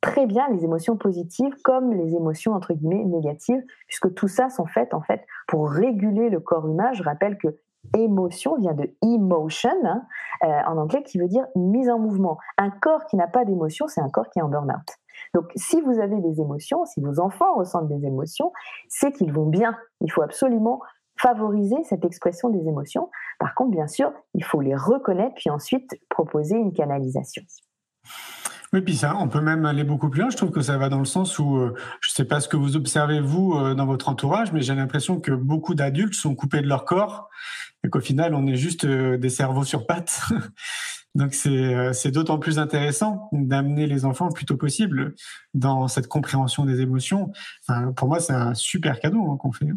très bien les émotions positives comme les émotions entre guillemets négatives, puisque tout ça sont faites en fait pour réguler le corps humain. Je rappelle que émotion vient de emotion hein, euh, en anglais qui veut dire mise en mouvement. Un corps qui n'a pas d'émotion, c'est un corps qui est en burn-out. Donc si vous avez des émotions, si vos enfants ressentent des émotions, c'est qu'ils vont bien. Il faut absolument favoriser cette expression des émotions. Par contre, bien sûr, il faut les reconnaître puis ensuite proposer une canalisation. Oui, puis ça, on peut même aller beaucoup plus loin. Je trouve que ça va dans le sens où, euh, je ne sais pas ce que vous observez, vous, euh, dans votre entourage, mais j'ai l'impression que beaucoup d'adultes sont coupés de leur corps et qu'au final, on est juste euh, des cerveaux sur pattes. Donc, c'est d'autant plus intéressant d'amener les enfants le plus tôt possible dans cette compréhension des émotions. pour moi, c'est un super cadeau hein, qu'on fait.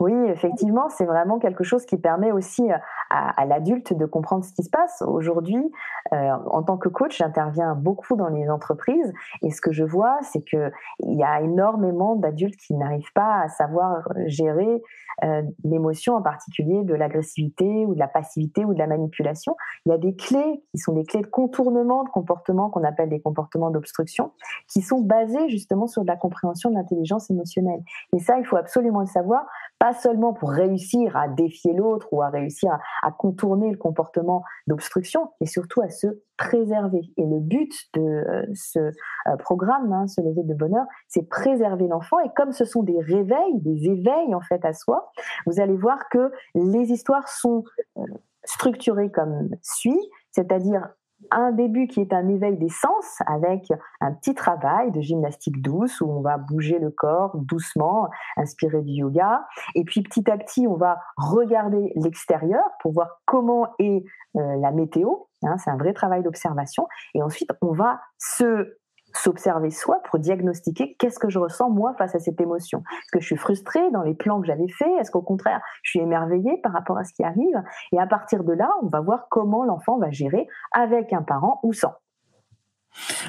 Oui, effectivement, c'est vraiment quelque chose qui permet aussi euh, à, l'adulte de comprendre ce qui se passe. Aujourd'hui, euh, en tant que coach, j'interviens beaucoup dans les entreprises et ce que je vois, c'est qu'il y a énormément d'adultes qui n'arrivent pas à savoir gérer euh, l'émotion, en particulier de l'agressivité ou de la passivité ou de la manipulation. Il y a des clés qui sont des clés de contournement de comportements qu'on appelle des comportements d'obstruction, qui sont basés justement sur de la compréhension de l'intelligence émotionnelle. Et ça, il faut absolument le savoir pas seulement pour réussir à défier l'autre ou à réussir à, contourner le comportement d'obstruction, mais surtout à se préserver. Et le but de euh, ce euh, programme, hein, ce lever de bonheur, c'est préserver l'enfant. Et comme ce sont des réveils, des éveils en fait à soi, vous allez voir que les histoires sont euh, structurées comme suit, c'est-à-dire un début qui est un éveil des sens avec un petit travail de gymnastique douce où on va bouger le corps doucement, inspiré du yoga. Et puis petit à petit, on va regarder l'extérieur pour voir comment est euh, la météo. Hein, c'est un vrai travail d'observation. Et ensuite, on va se s'observer soi pour diagnostiquer qu'est-ce que je ressens moi face à cette émotion. Est-ce que je suis frustrée dans les plans que j'avais faits? Est-ce qu'au contraire, je suis émerveillée par rapport à ce qui arrive? Et à partir de là, on va voir comment l'enfant va gérer avec un parent ou sans.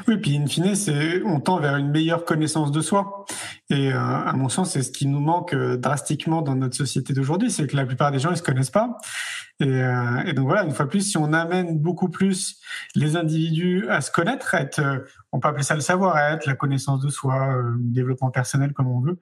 Oui, puis in fine, on tend vers une meilleure connaissance de soi. Et euh, à mon sens, c'est ce qui nous manque euh, drastiquement dans notre société d'aujourd'hui, c'est que la plupart des gens ne se connaissent pas. Et, euh, et, donc voilà, une fois plus, si on amène beaucoup plus les individus à se connaître, à être, euh, on peut appeler ça le savoir-être, la connaissance de soi, euh, développement personnel comme on veut.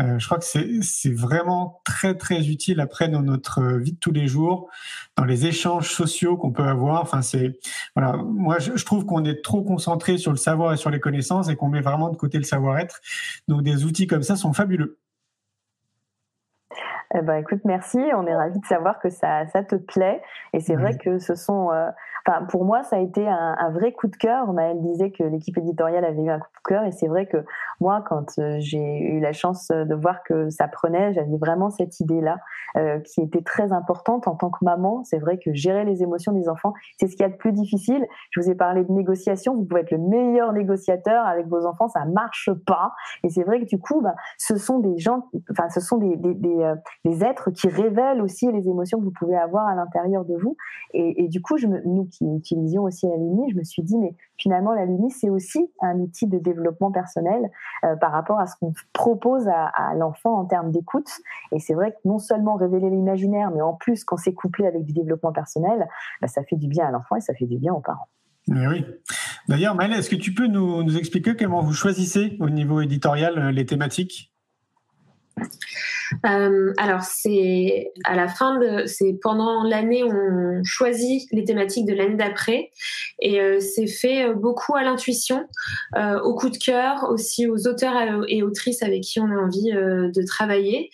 Euh, je crois que c'est vraiment très très utile après dans notre vie de tous les jours, dans les échanges sociaux qu'on peut avoir. Enfin c'est voilà, moi je trouve qu'on est trop concentré sur le savoir et sur les connaissances et qu'on met vraiment de côté le savoir-être. Donc des outils comme ça sont fabuleux. Eh ben, écoute, merci. On est ravis de savoir que ça, ça te plaît. Et c'est vrai que ce sont, euh, enfin, pour moi, ça a été un, un, vrai coup de cœur. Maëlle disait que l'équipe éditoriale avait eu un coup de cœur. Et c'est vrai que moi, quand euh, j'ai eu la chance de voir que ça prenait, j'avais vraiment cette idée-là euh, qui était très importante en tant que maman. C'est vrai que gérer les émotions des enfants, c'est ce qu'il y a de plus difficile. Je vous ai parlé de négociation. Vous pouvez être le meilleur négociateur avec vos enfants, ça marche pas. Et c'est vrai que du coup, bah, ce sont des gens, enfin, ce sont des, des, des, des êtres qui révèlent aussi les émotions que vous pouvez avoir à l'intérieur de vous. Et, du coup, nous qui utilisions aussi la Lumi, je me suis dit, mais finalement, la Lumi, c'est aussi un outil de développement personnel euh, par rapport à ce qu'on propose à, l'enfant en termes d'écoute. Et c'est vrai que non seulement révéler l'imaginaire, mais en plus, quand c'est couplé avec du développement personnel, bah, ça fait du bien à l'enfant et ça fait du bien aux parents. oui. D'ailleurs, Maëlle, est-ce que tu peux nous, nous, expliquer comment vous choisissez au niveau éditorial euh, les thématiques? Euh, alors c'est à la fin de, c'est pendant l'année on choisit les thématiques de l'année d'après et euh, c'est fait euh, beaucoup à l'intuition, au coup de cœur, aussi aux auteurs et autrices avec qui on a envie de travailler,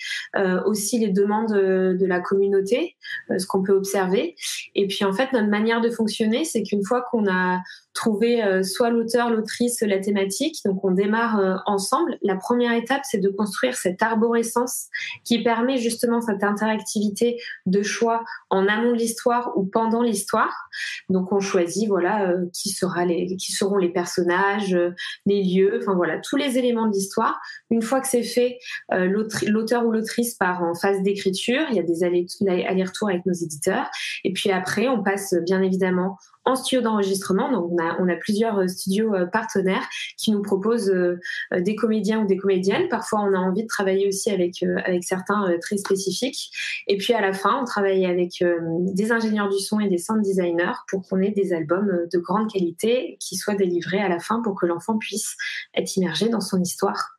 aussi les demandes de la communauté, ce qu'on peut observer. Et puis en fait notre manière de fonctionner, c'est qu'une fois qu'on a trouver euh, soit l'auteur, l'autrice, la thématique. Donc on démarre euh, ensemble. La première étape, c'est de construire cette arborescence qui permet justement cette interactivité de choix en amont de l'histoire ou pendant l'histoire. Donc on choisit voilà qui sera les qui seront les personnages, les lieux, enfin voilà tous les éléments de l'histoire. Une fois que c'est fait, l'auteur ou l'autrice part en phase d'écriture. Il y a des allers-retours avec nos éditeurs. Et puis après, on passe bien évidemment en studio d'enregistrement. Donc, on a, plusieurs euh, studios euh, partenaires qui nous proposent euh, des comédiens ou des comédiennes. Parfois, on a envie de travailler aussi avec, avec certains très spécifiques. Et puis, à la fin, on travaille avec des ingénieurs du son et des sound designers pour qu'on ait des albums de grande qualité qui soient délivrés à la fin pour que l'enfant puisse être immergé dans son histoire.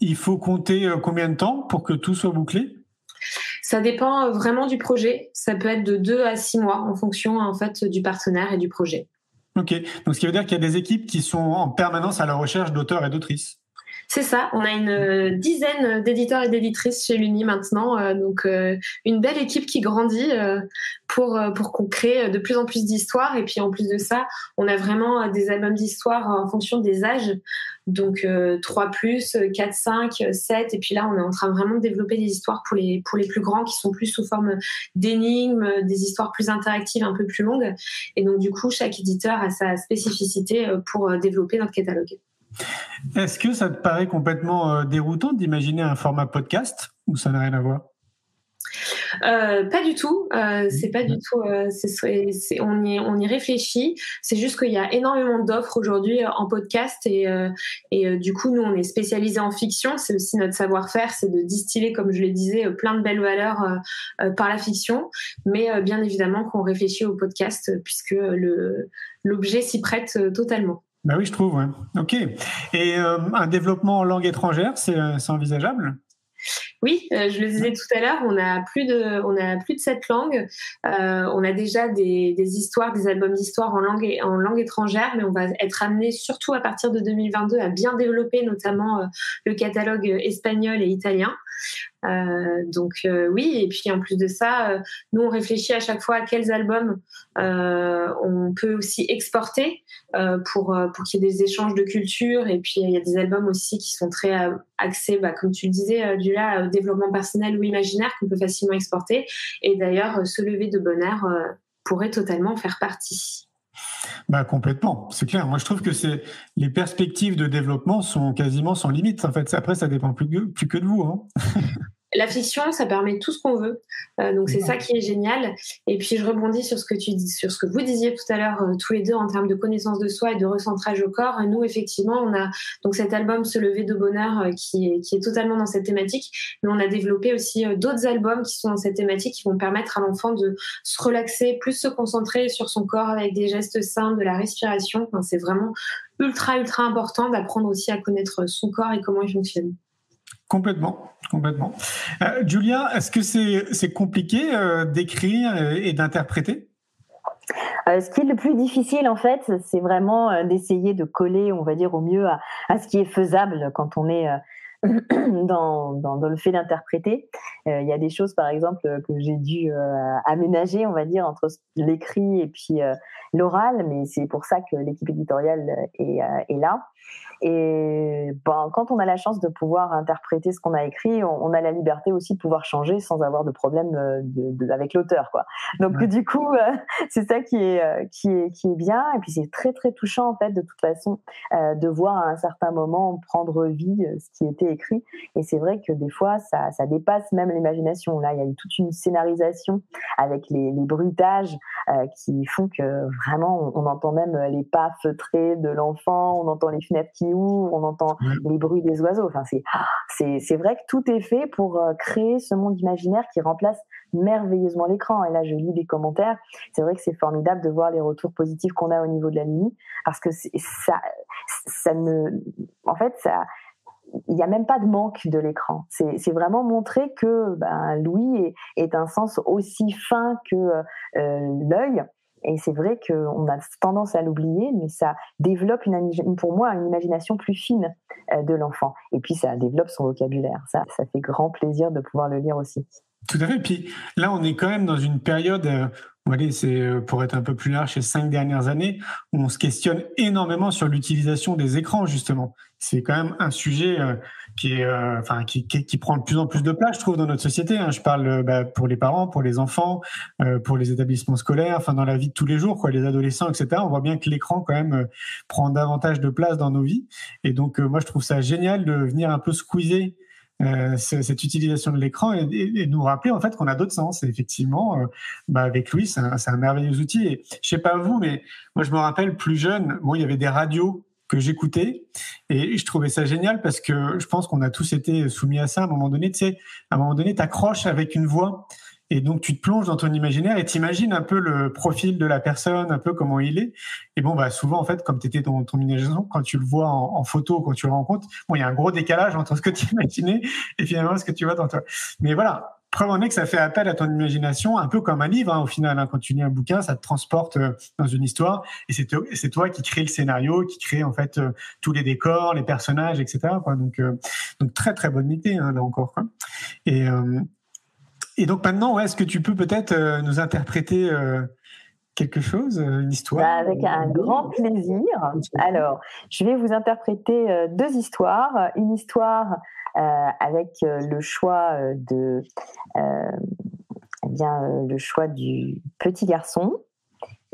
Il faut compter combien de temps pour que tout soit bouclé? Ça dépend euh, vraiment du projet. Ça peut être de deux à six mois en fonction en fait du partenaire et du projet. Ok, donc ce qui veut dire qu'il y a des équipes qui sont en permanence à la recherche d'auteurs et d'autrices. C'est ça, on a une euh, dizaine d'éditeurs et d'éditrices chez l'Uni maintenant, euh, donc une belle équipe qui grandit pour, pour qu'on crée de plus en plus d'histoires. Et puis en plus de ça, on a vraiment des albums d'histoire en fonction des âges. Donc 3 plus, 4, 5, 7. Et puis là, on est en train vraiment de développer des histoires pour les, pour les plus grands qui sont plus sous forme d'énigmes, des histoires plus interactives, un peu plus longues. Et donc du coup, chaque éditeur a sa spécificité euh, pour euh, développer notre catalogue. Est-ce que ça te paraît complètement euh, déroutant d'imaginer un format podcast ou ça n'a rien à voir? Euh, pas du tout. Euh, c'est pas du tout. Euh, on y on y réfléchit. C'est juste qu'il y a énormément d'offres aujourd'hui en podcast et et du coup nous on est spécialisé en fiction. C'est aussi notre savoir-faire, c'est de distiller, comme je le disais, plein de belles valeurs par la fiction. Mais bien évidemment qu'on réfléchit au podcast puisque l'objet s'y prête totalement. Bah oui, je trouve. Ok. Et un développement en langue étrangère, c'est envisageable? Oui, euh, je le disais tout à l'heure, on a plus de, on a plus de sept langues. Euh, on a déjà des, histoires, des albums d'histoire en langue, en langue étrangère, mais on va être amené surtout à partir de 2022 à bien développer notamment euh, le catalogue espagnol et italien. Euh, donc euh, oui, et puis en plus de ça, euh, nous on réfléchit à chaque fois à quels albums on peut aussi exporter pour pour qu'il y ait des échanges de culture. Et puis il y a des albums aussi qui sont très axés, bah, comme tu le disais, du là au développement personnel ou imaginaire qu'on peut facilement exporter. Et d'ailleurs, se lever de bonheur pourrait totalement faire partie. Bah complètement, c'est clair. Moi, je trouve que c'est les perspectives de développement sont quasiment sans limite. En fait, après, ça dépend plus que, de vous. Hein. la fiction, ça permet tout ce qu'on veut. Euh, donc c'est ça qui est génial. Et puis je rebondis sur ce que tu dis, sur ce que vous disiez tout à l'heure euh, tous les deux en termes de connaissance de soi et de recentrage au corps. nous effectivement, on a donc cet album Se lever de bonheur euh, qui est qui est totalement dans cette thématique, mais on a développé aussi d'autres albums qui sont dans cette thématique qui vont permettre à l'enfant de se relaxer, plus se concentrer sur son corps avec des gestes simples, de la respiration. Enfin, c'est vraiment ultra ultra important d'apprendre aussi à connaître son corps et comment il fonctionne. Complètement, complètement. Euh, Julia, est-ce que c'est compliqué euh, d'écrire et d'interpréter? Euh, ce qui est le plus difficile, en fait, c'est vraiment d'essayer de coller, on va dire, au mieux à, ce qui est faisable quand on est dans, dans, le fait d'interpréter. Il y a des choses, par exemple, que j'ai dû aménager, on va dire, entre l'écrit et puis l'oral, mais c'est pour ça que l'équipe éditoriale est là. Et ben, quand on a la chance de pouvoir interpréter ce qu'on a écrit, on, a la liberté aussi de pouvoir changer sans avoir de problème euh, de, avec l'auteur, quoi. Donc du coup, euh, c'est ça qui est, euh, qui est qui est bien. Et puis c'est très très touchant en fait de toute façon de voir à un certain moment prendre vie ce qui était écrit. Et c'est vrai que des fois ça, ça dépasse même l'imagination. Là, il y a eu toute une scénarisation avec les, les bruitages qui font que vraiment on, on entend même les pas feutrés de l'enfant, on entend les fenêtres qui où on entend les bruits des oiseaux. Enfin, c'est, c'est, vrai que tout est fait pour euh, créer ce monde imaginaire qui remplace merveilleusement l'écran. Et là, je lis des commentaires. C'est vrai que c'est formidable de voir les retours positifs qu'on a au niveau de la nuit, parce que ça, ça ne, en fait, ça, il n'y a même pas de manque de l'écran. C'est vraiment montrer que ben, Louis est, est, un sens aussi fin que euh, l'œil et c'est vrai qu'on a tendance à l'oublier, mais ça développe pour moi une imagination plus fine euh, de l'enfant. Et puis ça développe son vocabulaire. Ça, ça fait grand plaisir de pouvoir le lire aussi. Tout à fait. Et puis là, on est quand même dans une période euh, Allez, c'est euh, pour être un peu plus large, ces cinq dernières années, où on se questionne énormément sur l'utilisation des écrans, justement. C'est quand même un sujet qui, est, euh, enfin, qui, qui, qui, prend de plus en plus de place, je trouve, dans notre société. Hein. Je parle bah, pour les parents, pour les enfants, pour les établissements scolaires, enfin, dans la vie de tous les jours, quoi, les adolescents, etc. On voit bien que l'écran, quand même, prend davantage de place dans nos vies. Et donc, moi, je trouve ça génial de venir un peu squeezer euh, cette utilisation de l'écran et, et, nous rappeler en fait qu'on a d'autres sens. Et effectivement, euh, bah avec Louis, c'est un, un, merveilleux outil. Et je sais pas vous, mais moi je me rappelle plus jeune, bon, il y avait des radios que j'écoutais et je trouvais ça génial parce que je pense qu'on a tous été soumis à ça à un moment donné. Tu sais, à un moment donné, t'accroches avec une voix et donc, tu te plonges dans ton imaginaire et t'imagines un peu le profil de la personne, un peu comment il est. Et bon, bah, souvent, en fait, comme tu étais dans ton imagination, quand tu le vois en, photo, quand tu le rencontres, bon, il y a un gros décalage entre ce que tu imaginais et finalement ce que tu vois dans toi. Mais voilà, preuve en est que ça fait appel à ton imagination, un peu comme un livre, hein, au final. Hein, quand tu lis un bouquin, ça te transporte euh, dans une histoire et c'est toi qui crée le scénario, qui crée, en fait, euh, tous les décors, les personnages, etc. Quoi. Donc, euh, donc, très, très bonne idée, hein, là encore. Quoi. Et, et donc maintenant, est-ce que tu peux peut-être nous interpréter quelque chose, une histoire? Bah, Avec un grand plaisir. Alors, je vais vous interpréter deux histoires. Une histoire avec le choix de, eh bien, le choix du petit garçon,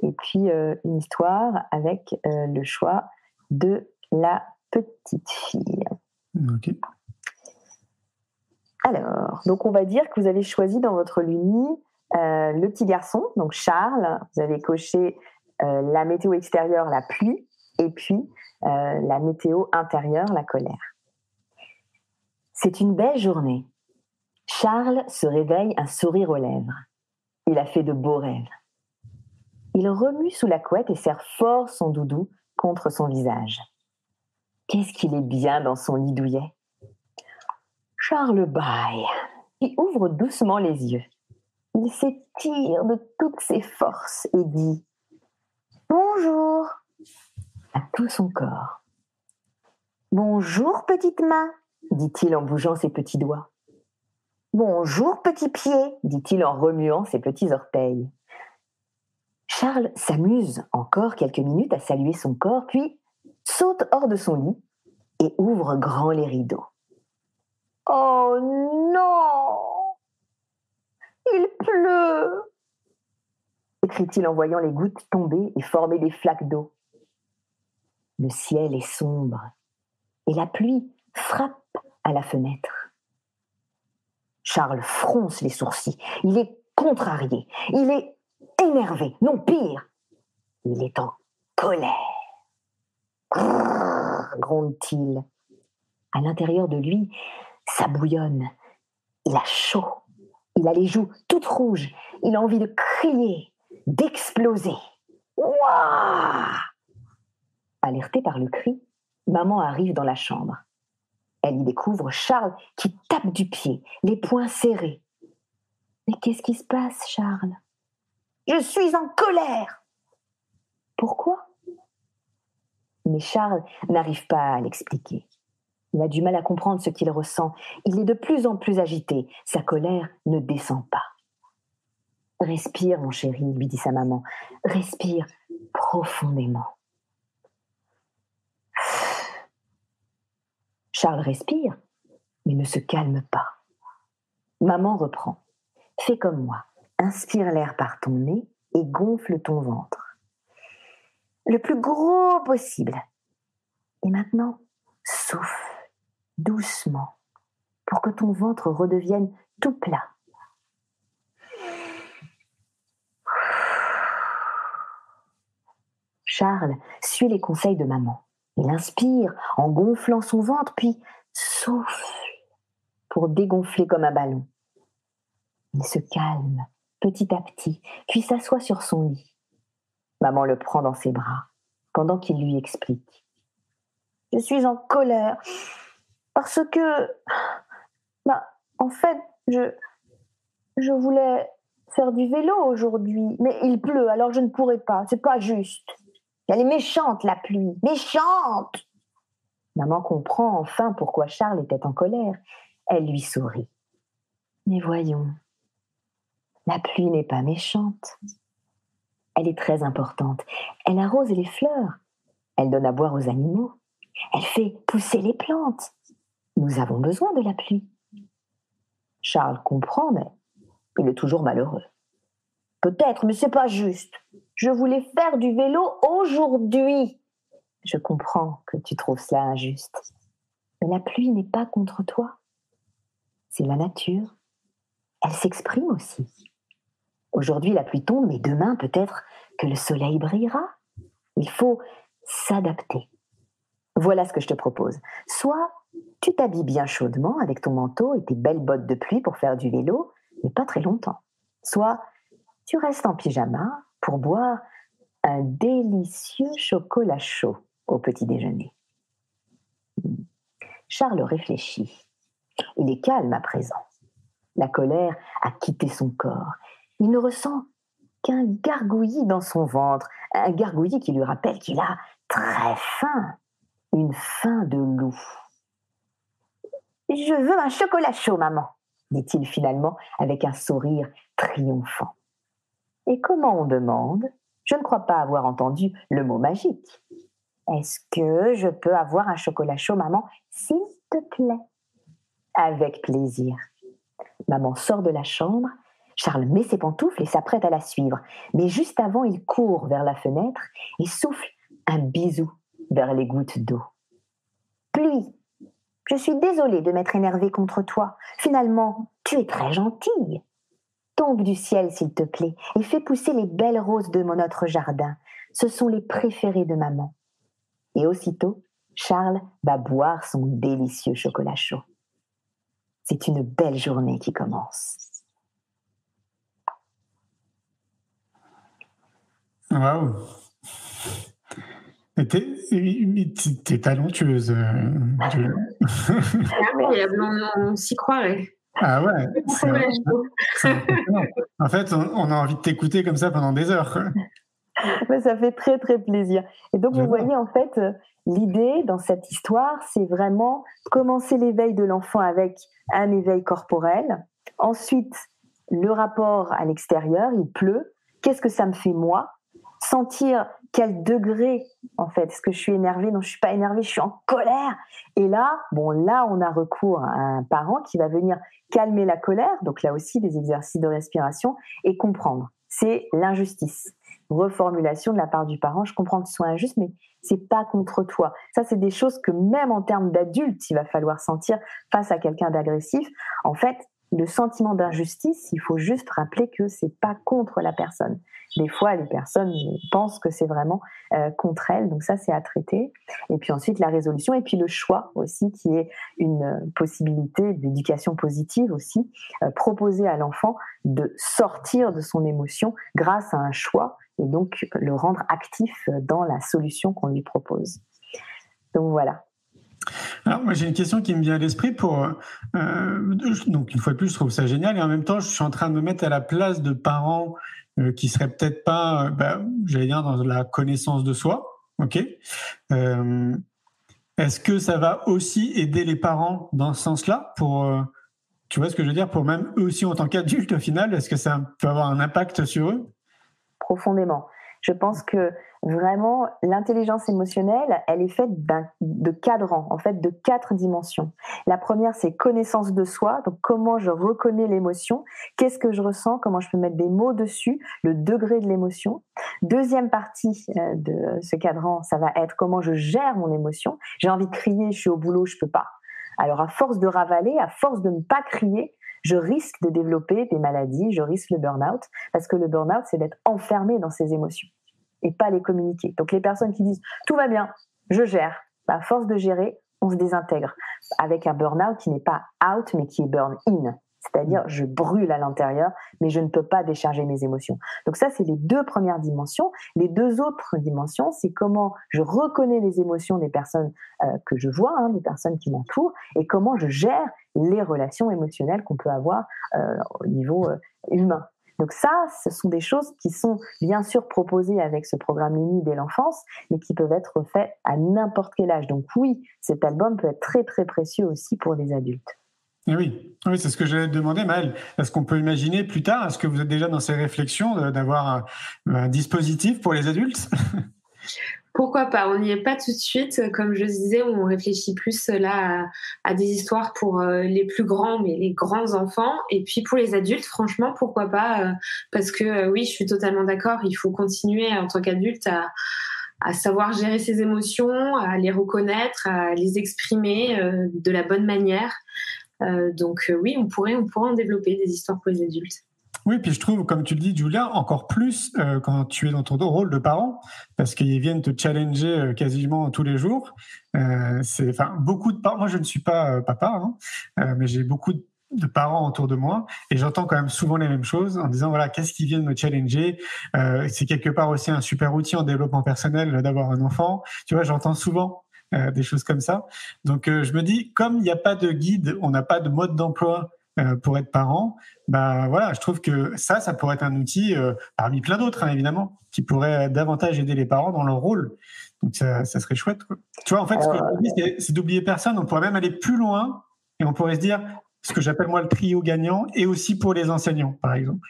et puis une histoire avec le choix de la petite fille. Ok. Alors, donc on va dire que vous avez choisi dans votre luni euh, le petit garçon, donc Charles. Vous avez coché euh, la météo extérieure, la pluie, et puis euh, la météo intérieure, la colère. C'est une belle journée. Charles se réveille un sourire aux lèvres. Il a fait de beaux rêves. Il remue sous la couette et serre fort son doudou contre son visage. Qu'est-ce qu'il est bien dans son lit douillet Charles baille et ouvre doucement les yeux. Il s'étire de toutes ses forces et dit Bonjour à tout son corps. Bonjour, petite main, dit-il en bougeant ses petits doigts. Bonjour, petit pied, dit-il en remuant ses petits orteils. Charles s'amuse encore quelques minutes à saluer son corps, puis saute hors de son lit et ouvre grand les rideaux. Oh non Il pleut écrit-il en voyant les gouttes tomber et former des flaques d'eau. Le ciel est sombre et la pluie frappe à la fenêtre. Charles fronce les sourcils. Il est contrarié. Il est énervé. Non, pire. Il est en colère. gronde-t-il. À l'intérieur de lui, ça bouillonne. Il a chaud. Il a les joues toutes rouges. Il a envie de crier, d'exploser. Ouah Alertée par le cri, maman arrive dans la chambre. Elle y découvre Charles qui tape du pied, les poings serrés. Mais qu'est-ce qui se passe, Charles? Je suis en colère. Pourquoi? Mais Charles n'arrive pas à l'expliquer. Il a du mal à comprendre ce qu'il ressent. Il est de plus en plus agité. Sa colère ne descend pas. Respire, mon chéri, lui dit sa maman. Respire profondément. Charles respire, mais ne se calme pas. Maman reprend. Fais comme moi. Inspire l'air par ton nez et gonfle ton ventre. Le plus gros possible. Et maintenant, souffle doucement, pour que ton ventre redevienne tout plat. Charles suit les conseils de maman. Il inspire en gonflant son ventre, puis souffle pour dégonfler comme un ballon. Il se calme petit à petit, puis s'assoit sur son lit. Maman le prend dans ses bras pendant qu'il lui explique. Je suis en colère parce que, bah, en fait, je, je voulais faire du vélo aujourd'hui, mais il pleut, alors je ne pourrai pas. C'est pas juste. Elle est méchante, la pluie. Méchante Maman comprend enfin pourquoi Charles était en colère. Elle lui sourit. Mais voyons, la pluie n'est pas méchante. Elle est très importante. Elle arrose les fleurs. Elle donne à boire aux animaux. Elle fait pousser les plantes. Nous avons besoin de la pluie. Charles comprend, mais il est toujours malheureux. Peut-être, mais c'est pas juste. Je voulais faire du vélo aujourd'hui. Je comprends que tu trouves cela injuste. Mais la pluie n'est pas contre toi. C'est la nature. Elle s'exprime aussi. Aujourd'hui, la pluie tombe, mais demain, peut-être que le soleil brillera. Il faut s'adapter. Voilà ce que je te propose. Soit tu t'habilles bien chaudement avec ton manteau et tes belles bottes de pluie pour faire du vélo, mais pas très longtemps. Soit tu restes en pyjama pour boire un délicieux chocolat chaud au petit déjeuner. Charles réfléchit. Il est calme à présent. La colère a quitté son corps. Il ne ressent qu'un gargouillis dans son ventre, un gargouillis qui lui rappelle qu'il a très faim, une faim de loup. Je veux un chocolat chaud, maman, dit-il finalement avec un sourire triomphant. Et comment on demande? Je ne crois pas avoir entendu le mot magique. Est-ce que je peux avoir un chocolat chaud, maman? S'il te plaît. Avec plaisir. Maman sort de la chambre. Charles met ses pantoufles et s'apprête à la suivre. Mais juste avant, il court vers la fenêtre et souffle un bisou vers les gouttes d'eau. Pluie, je suis désolée de m'être énervée contre toi. Finalement, tu es très gentille. Tombe du ciel, s'il te plaît, et fais pousser les belles roses de mon autre jardin. Ce sont les préférées de maman. Et aussitôt, Charles va boire son délicieux chocolat chaud. C'est une belle journée qui commence. Waouh T'es talentueuse. Euh, Incroyable, on, s'y croirait. Ah ouais. en fait, on, a envie de t'écouter comme ça pendant des heures. ça fait très très plaisir. Et donc vous voyez en fait l'idée dans cette histoire, c'est vraiment commencer l'éveil de l'enfant avec un éveil corporel. Ensuite, le rapport à l'extérieur, il pleut. Qu'est-ce que ça me fait moi? Sentir quel degré en fait Est-ce que je suis énervée Non, je suis pas énervée, je suis en colère. Et là, bon, là, on a recours à un parent qui va venir calmer la colère. Donc là aussi, des exercices de respiration et comprendre. C'est l'injustice. Reformulation de la part du parent. Je comprends que ce soit injuste, mais c'est pas contre toi. Ça, c'est des choses que même en termes d'adulte, il va falloir sentir face à quelqu'un d'agressif. En fait, le sentiment d'injustice, il faut juste rappeler que c'est pas contre la personne. Des fois, les personnes pensent que c'est vraiment euh, contre elles, donc ça c'est à traiter. Et puis ensuite la résolution et puis le choix aussi, qui est une possibilité d'éducation positive aussi, euh, proposer à l'enfant de sortir de son émotion grâce à un choix et donc le rendre actif dans la solution qu'on lui propose. Donc voilà. Alors moi j'ai une question qui me vient à l'esprit pour euh, donc une fois de plus je trouve ça génial et en même temps je suis en train de me mettre à la place de parents euh, qui seraient peut-être pas euh, bah, j'allais dire dans la connaissance de soi ok? Est-ce que ça va aussi aider les parents dans ce sens-là pour tu vois ce que je veux dire? Pour même eux aussi en tant qu'adultes au final est-ce que ça peut avoir un impact sur eux? Profondément je pense que vraiment, l'intelligence émotionnelle, elle est faite de cadrans, en fait, de quatre dimensions. La première, c'est connaissance de soi, donc comment je reconnais l'émotion, qu'est-ce que je ressens, comment je peux mettre des mots dessus, le degré de l'émotion. Deuxième partie euh, de ce cadran, ça va être comment je gère mon émotion. J'ai envie de crier, je suis au boulot, je peux pas. Alors, à force de ravaler, à force de ne pas crier, je risque de développer des maladies, je risque le burn-out, parce que le burn-out, c'est d'être enfermé dans ses émotions et pas les communiquer. Donc les personnes qui disent tout va bien, je gère, bah, à force de gérer, on se désintègre avec un burn-out qui n'est pas out, mais qui est burn-in. C'est-à-dire, je brûle à l'intérieur, mais je ne peux pas décharger mes émotions. Donc ça, c'est les deux premières dimensions. Les deux autres dimensions, c'est comment je reconnais les émotions des personnes euh, que je vois, hein, des personnes qui m'entourent, et comment je gère les relations émotionnelles qu'on peut avoir euh, au niveau euh, humain. Donc ça, ce sont des choses qui sont bien sûr proposées avec ce programme uni dès l'enfance, mais qui peuvent être faites à n'importe quel âge. Donc oui, cet album peut être très très précieux aussi pour les adultes. Et oui, oui c'est ce que j'allais te demander, Maëlle. Est-ce qu'on peut imaginer plus tard, est-ce que vous êtes déjà dans ces réflexions d'avoir un, dispositif pour les adultes? Pourquoi pas On n'y est pas tout de suite. Comme je disais, on réfléchit plus là à, des histoires pour euh, les plus grands, mais les grands enfants. Et puis pour les adultes, franchement, pourquoi pas euh, Parce que euh, oui, je suis totalement d'accord. Il faut continuer en tant qu'adulte à, à savoir gérer ses émotions, à les reconnaître, à les exprimer de la bonne manière. donc oui, on pourrait, on pourrait en développer des histoires pour les adultes. Oui, puis je trouve, comme tu le dis, Julia, encore plus euh, quand tu es dans ton rôle de parent, parce qu'ils viennent te challenger euh, quasiment tous les jours. Euh, c'est, enfin, beaucoup de parents. Moi, je ne suis pas papa, hein, mais j'ai beaucoup de parents autour de moi et j'entends quand même souvent les mêmes choses en disant voilà qu'est-ce qui vient me challenger? C'est quelque part aussi un super outil en développement personnel d'avoir un enfant tu vois j'entends souvent des choses comme ça donc je me dis comme il n'y a pas de guide on n'a pas de mode d'emploi euh, pour être parent, bah voilà, je trouve que ça, ça pourrait être un outil euh, parmi plein d'autres, hein, évidemment, qui pourrait davantage aider les parents dans leur rôle. Donc ça, ça serait chouette. Quoi. Tu vois, en fait, ce que je dis, c'est d'oublier personne. On pourrait même aller plus loin et on pourrait se dire ce que j'appelle moi le trio gagnant et aussi pour les enseignants, par exemple.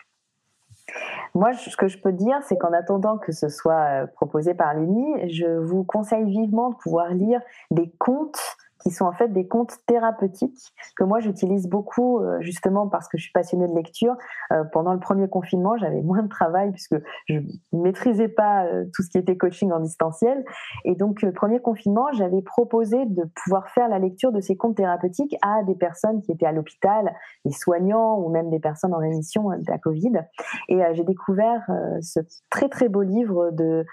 Moi, ce que je peux dire, c'est qu'en attendant que ce soit euh, proposé par l'UNI, je vous conseille vivement de pouvoir lire des contes qui sont en fait des contes thérapeutiques que moi j'utilise beaucoup euh, justement parce que je suis passionnée de lecture. Euh, pendant le premier confinement, j'avais moins de travail puisque je maîtrisais pas euh, tout ce qui était coaching en distanciel. Et donc premier confinement, j'avais proposé de pouvoir faire la lecture de ces contes thérapeutiques à des personnes qui étaient à l'hôpital, des soignants ou même des personnes en rémission de la Covid. Et j'ai découvert ce très très beau livre de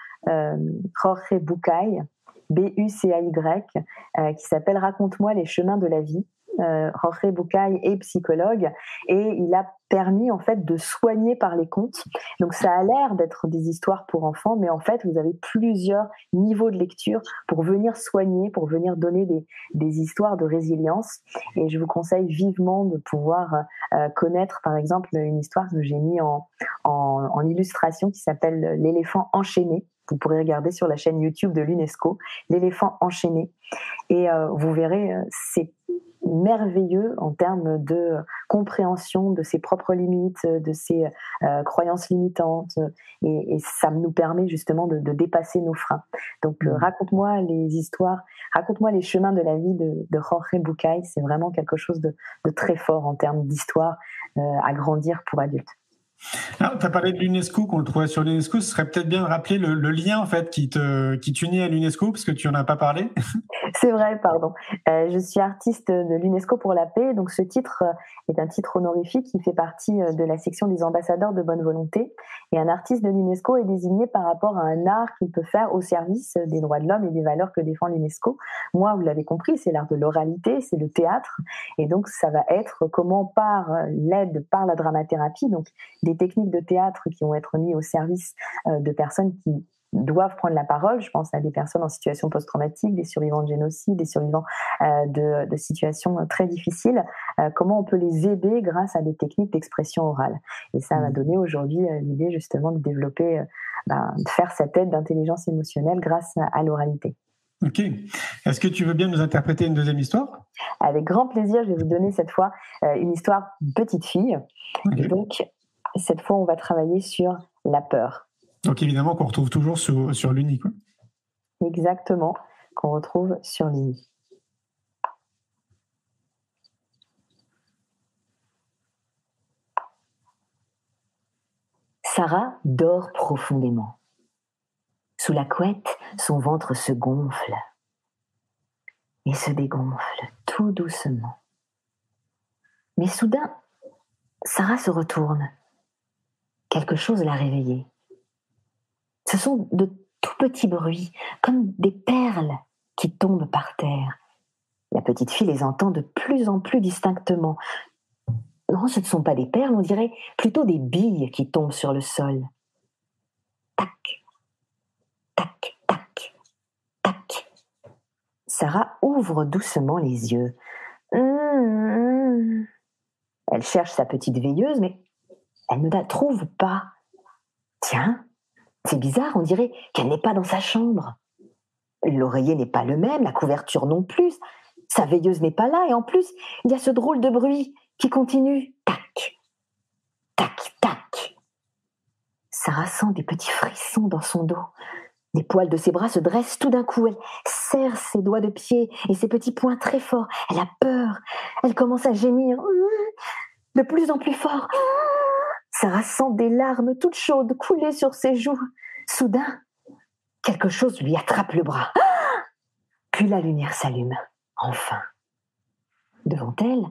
Jorge Bucay B-U-C-A-Y, euh, qui s'appelle Raconte-moi les chemins de la vie. Euh, Jorge Bucay est psychologue et il a permis en fait de soigner par les contes. Donc ça a l'air d'être des histoires pour enfants, mais en fait vous avez plusieurs niveaux de lecture pour venir soigner, pour venir donner des, des histoires de résilience. Et je vous conseille vivement de pouvoir euh, connaître par exemple une histoire que j'ai mis en, en, en illustration qui s'appelle L'éléphant enchaîné vous pourrez regarder sur la chaîne YouTube de l'UNESCO, l'éléphant enchaîné. Et euh, vous verrez, euh, c'est merveilleux en termes de compréhension de ses propres limites, de ses euh, croyances limitantes, et, ça nous permet justement de, dépasser nos freins. Donc mmh. raconte-moi les histoires, raconte-moi les chemins de la vie de, de Jorge Bucay, c'est vraiment quelque chose de, de, très fort en termes d'histoire à grandir pour adultes tu as parlé de l'UNESCO, qu'on le trouvait sur l'UNESCO. Ce serait peut-être bien de rappeler le, lien en fait qui te qui t'unit à l'UNESCO, parce que tu en as pas parlé. C'est vrai, pardon. Euh, je suis artiste de l'UNESCO pour la paix, donc ce titre euh, est un titre honorifique qui fait partie euh, de la section des ambassadeurs de bonne volonté. Et un artiste de l'UNESCO est désigné par rapport à un art qu'il peut faire au service des droits de l'homme et des valeurs que défend l'UNESCO. Moi, vous l'avez compris, c'est l'art de l'oralité, c'est le théâtre, et donc ça va être comment par l'aide, par la dramathérapie, donc techniques de théâtre qui vont être mises au service de personnes qui doivent prendre la parole. Je pense à des personnes en situation post-traumatique, des survivants de génocide, des survivants euh, de, situations très difficiles. Euh, comment on peut les aider grâce à des techniques d'expression orale. Et ça m'a mmh. donné aujourd'hui euh, l'idée justement de développer, ben, de faire cette aide d'intelligence émotionnelle grâce à, l'oralité. Ok. Est-ce que tu veux bien nous interpréter une deuxième histoire? Avec grand plaisir. Je vais vous donner cette fois une histoire petite fille. donc, cette fois, on va travailler sur la peur. Donc évidemment qu'on retrouve toujours sur, sur l'Uni. Exactement, qu'on retrouve sur l'Uni. Sarah dort profondément. Sous la couette, son ventre se gonfle et se dégonfle tout doucement. Mais soudain, Sarah se retourne. Quelque chose l'a réveillée. Ce sont de tout petits bruits, comme des perles qui tombent par terre. La petite fille les entend de plus en plus distinctement. Non, ce ne sont pas des perles, on dirait plutôt des billes qui tombent sur le sol. Tac, tac, tac, tac. Sarah ouvre doucement les yeux. Hum, elle cherche sa petite veilleuse, mais elle ne la trouve pas. Tiens, c'est bizarre, on dirait qu'elle n'est pas dans sa chambre. L'oreiller n'est pas le même, la couverture non plus. Sa veilleuse n'est pas là et en plus, il y a ce drôle de bruit qui continue. Tac, tac, tac. Sarah sent des petits frissons dans son dos. Les poils de ses bras se dressent tout d'un coup. Elle serre ses doigts de pied et ses petits poings très forts. Elle a peur. Elle commence à gémir de plus en plus fort. Sarah sent des larmes toutes chaudes couler sur ses joues. Soudain, quelque chose lui attrape le bras. Puis la lumière s'allume, enfin. Devant elle,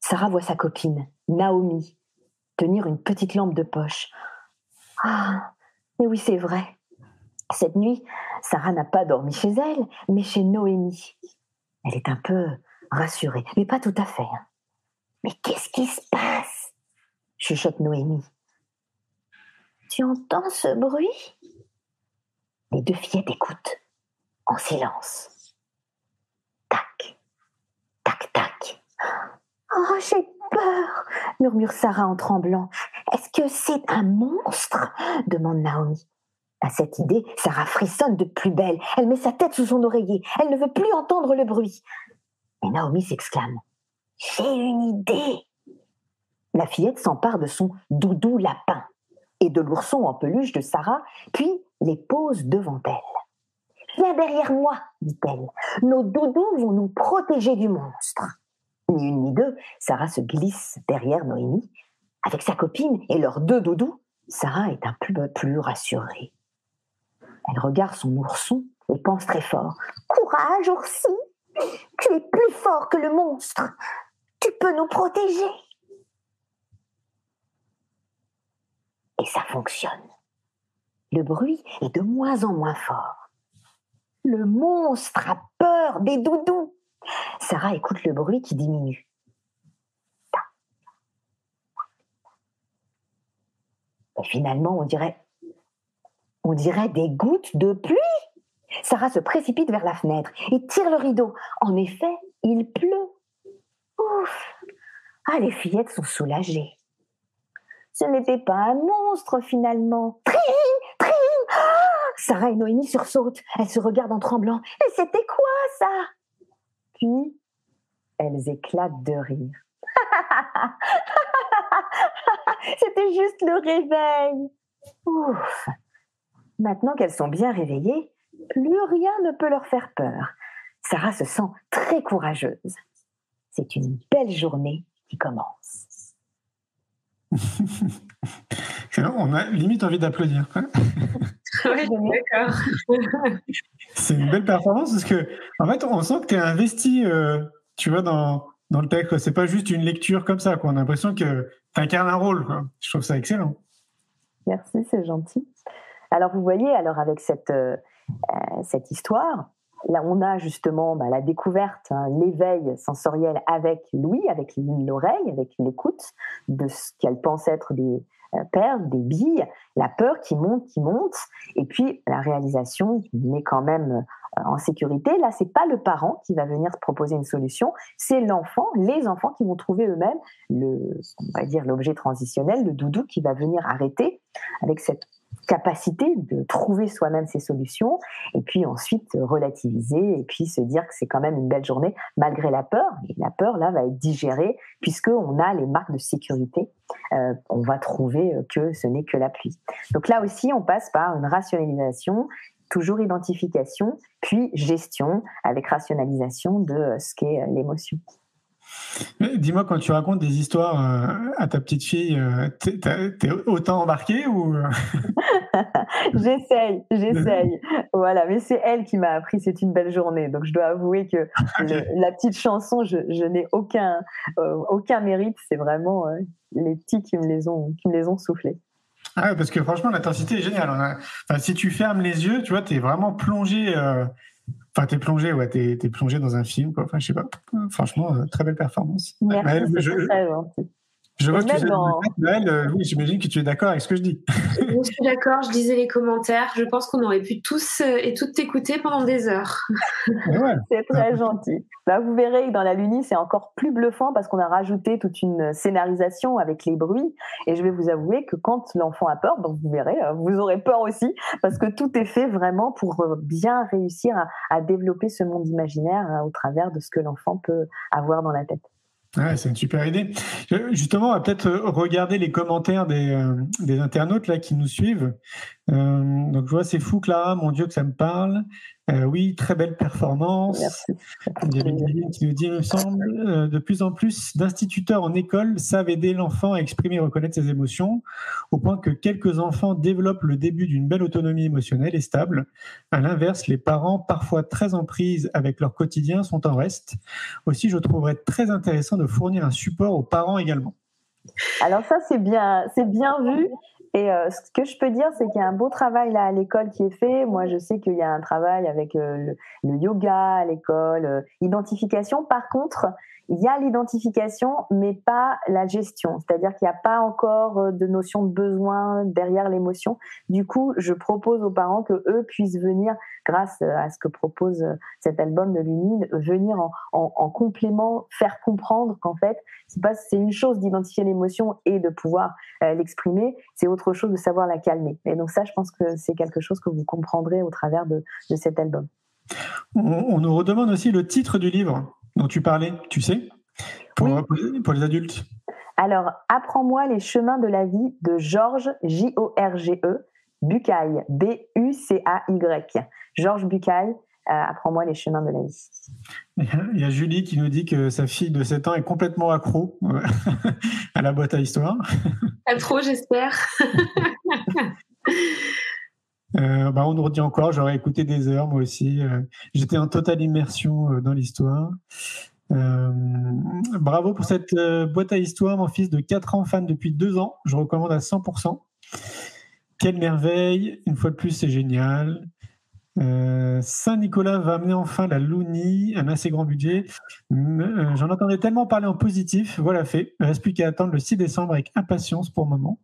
Sarah voit sa copine, Naomi, tenir une petite lampe de poche. Ah, mais oui, c'est vrai. Cette nuit, Sarah n'a pas dormi chez elle, mais chez Noémie. Elle est un peu rassurée, mais pas tout à fait. Hein. Mais qu'est-ce qui se passe? Chuchote Noémie. Tu entends ce bruit? Les deux fillettes écoutent, en silence. Tac, tac, tac. Oh, j'ai peur, murmure Sarah en tremblant. Est-ce que c'est un monstre? demande Naomi. À cette idée, Sarah frissonne de plus belle. Elle met sa tête sous son oreiller. Elle ne veut plus entendre le bruit. Et Naomi s'exclame. J'ai une idée. La fillette s'empare de son doudou lapin et de l'ourson en peluche de Sarah, puis les pose devant elle. Viens derrière moi, dit-elle. Nos doudous vont nous protéger du monstre. Ni une ni deux, Sarah se glisse derrière Noémie. Avec sa copine et leurs deux doudous, Sarah est un peu plus rassurée. Elle regarde son ourson et pense très fort. Courage, oursi Tu es plus fort que le monstre Tu peux nous protéger Et ça fonctionne. Le bruit est de moins en moins fort. Le monstre a peur des doudous. Sarah écoute le bruit qui diminue. Et finalement, on dirait, on dirait des gouttes de pluie. Sarah se précipite vers la fenêtre et tire le rideau. En effet, il pleut. Ouf Ah, les fillettes sont soulagées. Ce n'était pas un monstre finalement. Trim Trim ah Sarah et Noémie sursautent. Elles se regardent en tremblant. Et c'était quoi ça? Puis, elles éclatent de rire. C'était juste le réveil. Ouf. Maintenant qu'elles sont bien réveillées, plus rien ne peut leur faire peur. Sarah se sent très courageuse. C'est une belle journée qui commence. On a limite envie d'applaudir. oui, d'accord. C'est une belle performance parce que, en fait, on sent que tu es investi, euh, tu vois, dans, dans le texte. C'est pas juste une lecture comme ça. Quoi. On a l'impression que tu incarnes un rôle. Je trouve ça excellent. Merci, c'est gentil. Alors, vous voyez, alors avec cette, euh, euh, cette histoire, Là, on a justement bah, la découverte, hein, l'éveil sensoriel avec Louis, avec l'oreille, avec l'écoute de ce qu'elle pense être des euh, perles, des billes, la peur qui monte, qui monte, et puis la réalisation met quand même euh, en sécurité. Là, c'est pas le parent qui va venir proposer une solution, c'est l'enfant, les enfants qui vont trouver eux-mêmes le, on va dire l'objet transitionnel, le doudou qui va venir arrêter avec cette capacité de trouver soi-même ses solutions et puis ensuite relativiser et puis se dire que c'est quand même une belle journée malgré la peur. Et la peur là va être digérée puisque on a les marques de sécurité. Euh, on va trouver que ce n'est que la pluie. Donc là aussi, on passe par une rationalisation toujours identification, puis gestion avec rationalisation de ce qu'est l'émotion. Dis-moi, quand tu racontes des histoires euh, à ta petite fille, euh, t'es autant embarqué ou euh? J'essaye, j'essaye. voilà, mais c'est elle qui m'a appris c'est une belle journée. Donc je dois avouer que la petite chanson, je, n'ai aucun, aucun mérite. C'est vraiment les petits qui me les ont, qui me les ont soufflés. Ah parce que franchement, l'intensité est géniale. si tu fermes les yeux, tu vois, tu es vraiment plongé Enfin, t'es plongé, ouais, t'es, plongé dans un film, quoi. Enfin, je sais pas. Franchement, euh, très belle performance. Merci. Je vois que tu dans- Noël, euh, oui, j'imagine que tu es d'accord avec ce que je dis. Je suis d'accord, je lisais les commentaires. Je pense qu'on aurait pu tous euh, et toutes t'écouter pendant des heures. Ouais. C'est très gentil. Bah, vous verrez que dans la Luni, c'est encore plus bluffant parce qu'on a rajouté toute une scénarisation avec les bruits. Et je vais vous avouer que quand l'enfant a peur, donc vous verrez, euh, vous aurez peur aussi parce que tout est fait vraiment pour euh, bien réussir à, à développer ce monde imaginaire euh, au travers de ce que l'enfant peut avoir dans la tête. Ouais, c'est une super idée. Justement, on va peut-être euh, regarder les commentaires des, euh, des internautes là qui nous suivent. Euh, donc, je vois, c'est fou, Clara. Mon Dieu, que ça me parle. Euh, oui, très belle performance. Merci. Il y avait Divine qui nous dit, il me semble, euh, de plus en plus d'instituteurs en école savent aider l'enfant à exprimer et reconnaître ses émotions, au point que quelques enfants développent le début d'une belle autonomie émotionnelle et stable. À l'inverse, les parents, parfois très en prise avec leur quotidien, sont en reste. Aussi, je trouverais très intéressant de fournir un support aux parents également. Alors ça, c'est bien, c'est bien vu. Et euh, ce que je peux dire, c'est qu'il y a un beau travail à l'école qui est fait. Moi, je sais qu'il y a un travail avec euh, le, le yoga à l'école, euh, identification. Par contre, il y a l'identification, mais pas la gestion. C'est-à-dire qu'il n'y a pas encore euh, de notion de besoin derrière l'émotion. Du coup, je propose aux parents que eux puissent venir, grâce euh, à ce que propose euh, cet album de l'UNID, venir en, en- en complément, faire comprendre qu'en fait, c'est une chose d'identifier l'émotion et de pouvoir l'exprimer, c'est autre chose de savoir la calmer. Et donc ça, je pense que c'est quelque chose que vous comprendrez au travers de, de cet album. On, on nous redemande aussi le titre du livre dont tu parlais, tu sais, pour, pour les adultes. Alors, Apprends-moi les chemins de la vie de Georges, J-O-R-G-E, Bucaille, B-U-C-A-Y. Georges Bucaille, euh, Apprends-moi les chemins de la vie. Il y a Julie qui nous dit que sa fille de 7 ans est complètement accro euh, à la boîte à histoire. Pas trop, j'espère. Euh, bah, on nous redit encore, j'aurais écouté des heures moi aussi. Euh, J'étais en totale immersion euh, dans l'histoire. Bravo pour cette boîte à histoire, mon fils de 4 ans, fan depuis 2 ans. Je recommande à 100%. Quelle merveille, une fois de plus, c'est génial. Saint-Nicolas va amener enfin la Looney, un assez grand budget. J'en entendais tellement parler en positif. Voilà fait. Il ne reste plus qu'à attendre le 6 décembre avec impatience pour le moment.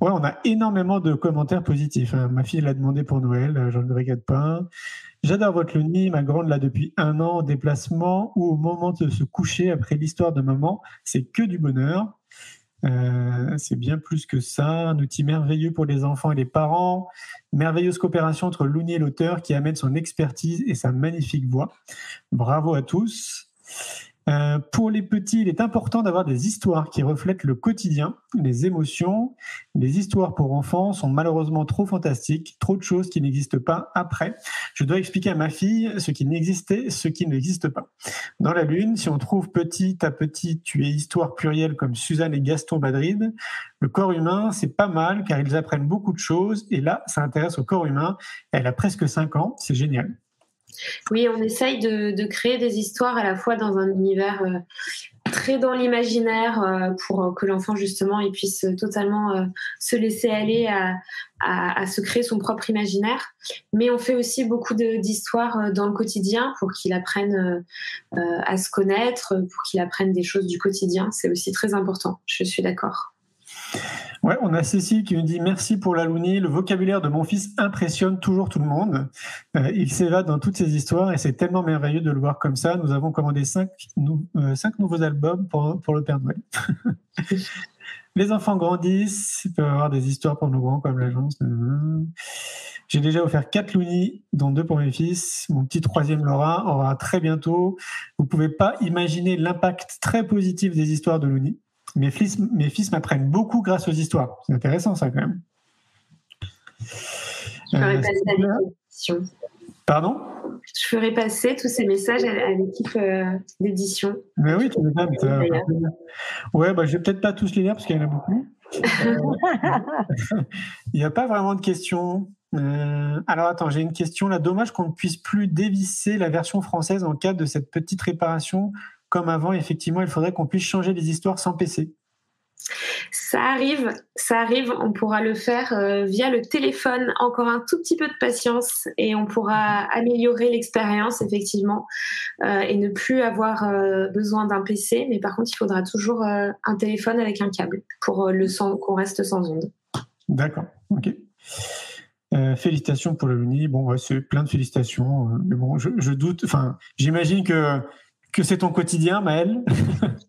Ouais, on a énormément de commentaires positifs. hein. Ma fille l'a demandé pour Noël, euh, j'en ne regrette pas. J'adore votre Looney, ma grande l'a depuis un an en déplacement ou au moment de se coucher après l'histoire de maman. C'est que du bonheur. Euh, c'est bien plus que ça. Un outil merveilleux pour les enfants et les parents. Merveilleuse coopération entre Looney et l'auteur qui amène son expertise et sa magnifique voix. Bravo à tous. Euh, pour les petits, il est important d'avoir des histoires qui reflètent le quotidien, les émotions. Les histoires pour enfants sont malheureusement trop fantastiques, trop de choses qui n'existent pas après. Je dois expliquer à ma fille ce qui n'existait, ce qui n'existe pas. Dans la Lune, si on trouve petit à petit tu es histoire plurielle comme Suzanne et Gaston Badrid, le corps humain, c'est pas mal car ils apprennent beaucoup de choses. Et là, ça intéresse au corps humain. Elle a presque 5 ans, c'est génial. Oui, on essaye de, créer des histoires à la fois dans un univers euh, très dans l'imaginaire euh, pour euh, que l'enfant justement puisse totalement se laisser aller à, se créer son propre imaginaire. Mais on fait aussi beaucoup d'histoires dans le quotidien pour qu'il apprenne à se connaître, pour qu'il apprenne des choses du quotidien. C'est aussi très important. Je suis d'accord. Ouais, on a Cécile qui nous dit merci pour la Looney. Le vocabulaire de mon fils impressionne toujours tout le monde. Euh, il s'évade dans toutes ces histoires et c'est tellement merveilleux de le voir comme ça. Nous avons commandé cinq, euh, nouveaux albums pour, le Père Noël. Les enfants grandissent, ils peuvent avoir des histoires pour nos grands comme l'agence. J'ai déjà offert quatre Looney, dont deux pour mes fils. Mon petit troisième Laura aura très bientôt. Vous pouvez pas imaginer l'impact très positif des histoires de Looney. Mes fils, mes fils m'apprennent beaucoup grâce aux histoires. C'est intéressant ça quand même. Je ferai Euh, passer à l'édition. Pardon? Je ferai passer tous ces messages à, à l'équipe euh, d'édition. Mais oui, tu m'étonnes. Ouais, bah, je vais peut-être pas tous les lire parce qu'il y en a beaucoup. Il n'y a pas vraiment de questions. Euh, alors attends, j'ai une question là. Dommage qu'on ne puisse plus dévisser la version française en cas de cette petite réparation. Comme avant, effectivement, il faudrait qu'on puisse changer les histoires sans PC. Ça arrive, ça arrive. On pourra le faire euh, via le téléphone. Encore un tout petit peu de patience et on pourra améliorer l'expérience effectivement euh, et ne plus avoir euh, besoin d'un PC. Mais par contre, il faudra toujours un téléphone avec un câble pour le qu'on reste sans onde. D'accord. Ok. félicitations pour le Luni. Bon, c'est plein de félicitations. mais bon, je, je doute. Enfin, j'imagine que que c'est ton quotidien, Maëlle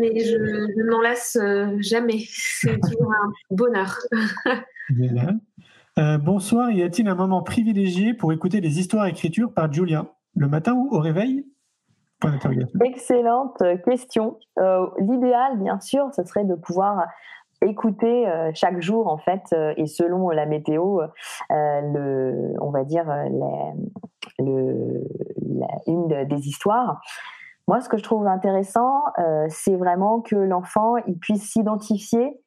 Mais je, n'en lasse euh, jamais. C'est toujours un bonheur. Euh, bonsoir, y a-t-il un moment privilégié pour écouter les histoires écritures par Julien? Le matin ou au réveil? Excellente question. Euh, l'idéal, bien sûr, ce serait de pouvoir écouter chaque jour en fait et selon la météo le on va dire une des histoires. Moi, ce que je trouve intéressant, euh, c'est vraiment que l'enfant puisse s'identifier,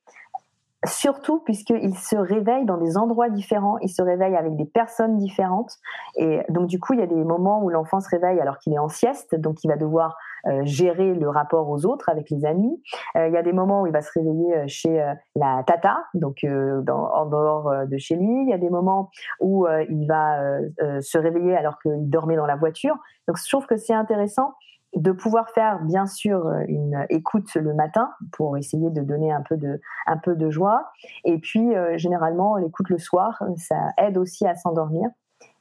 surtout puisqu'il se réveille dans des endroits différents, il se réveille avec des personnes différentes. Et donc, du coup, il y a des moments où l'enfant se réveille alors qu'il est en sieste, donc il va devoir gérer le rapport aux autres avec les amis. Euh, il y a des moments où il va se réveiller chez la tata, donc en dehors de chez lui. Il y a des moments où il va se réveiller alors qu'il dormait dans la voiture. Donc je trouve que c'est intéressant de pouvoir faire bien sûr une écoute le matin pour essayer de donner un peu de un peu de joie et puis euh, généralement l'écoute le soir ça aide aussi à s'endormir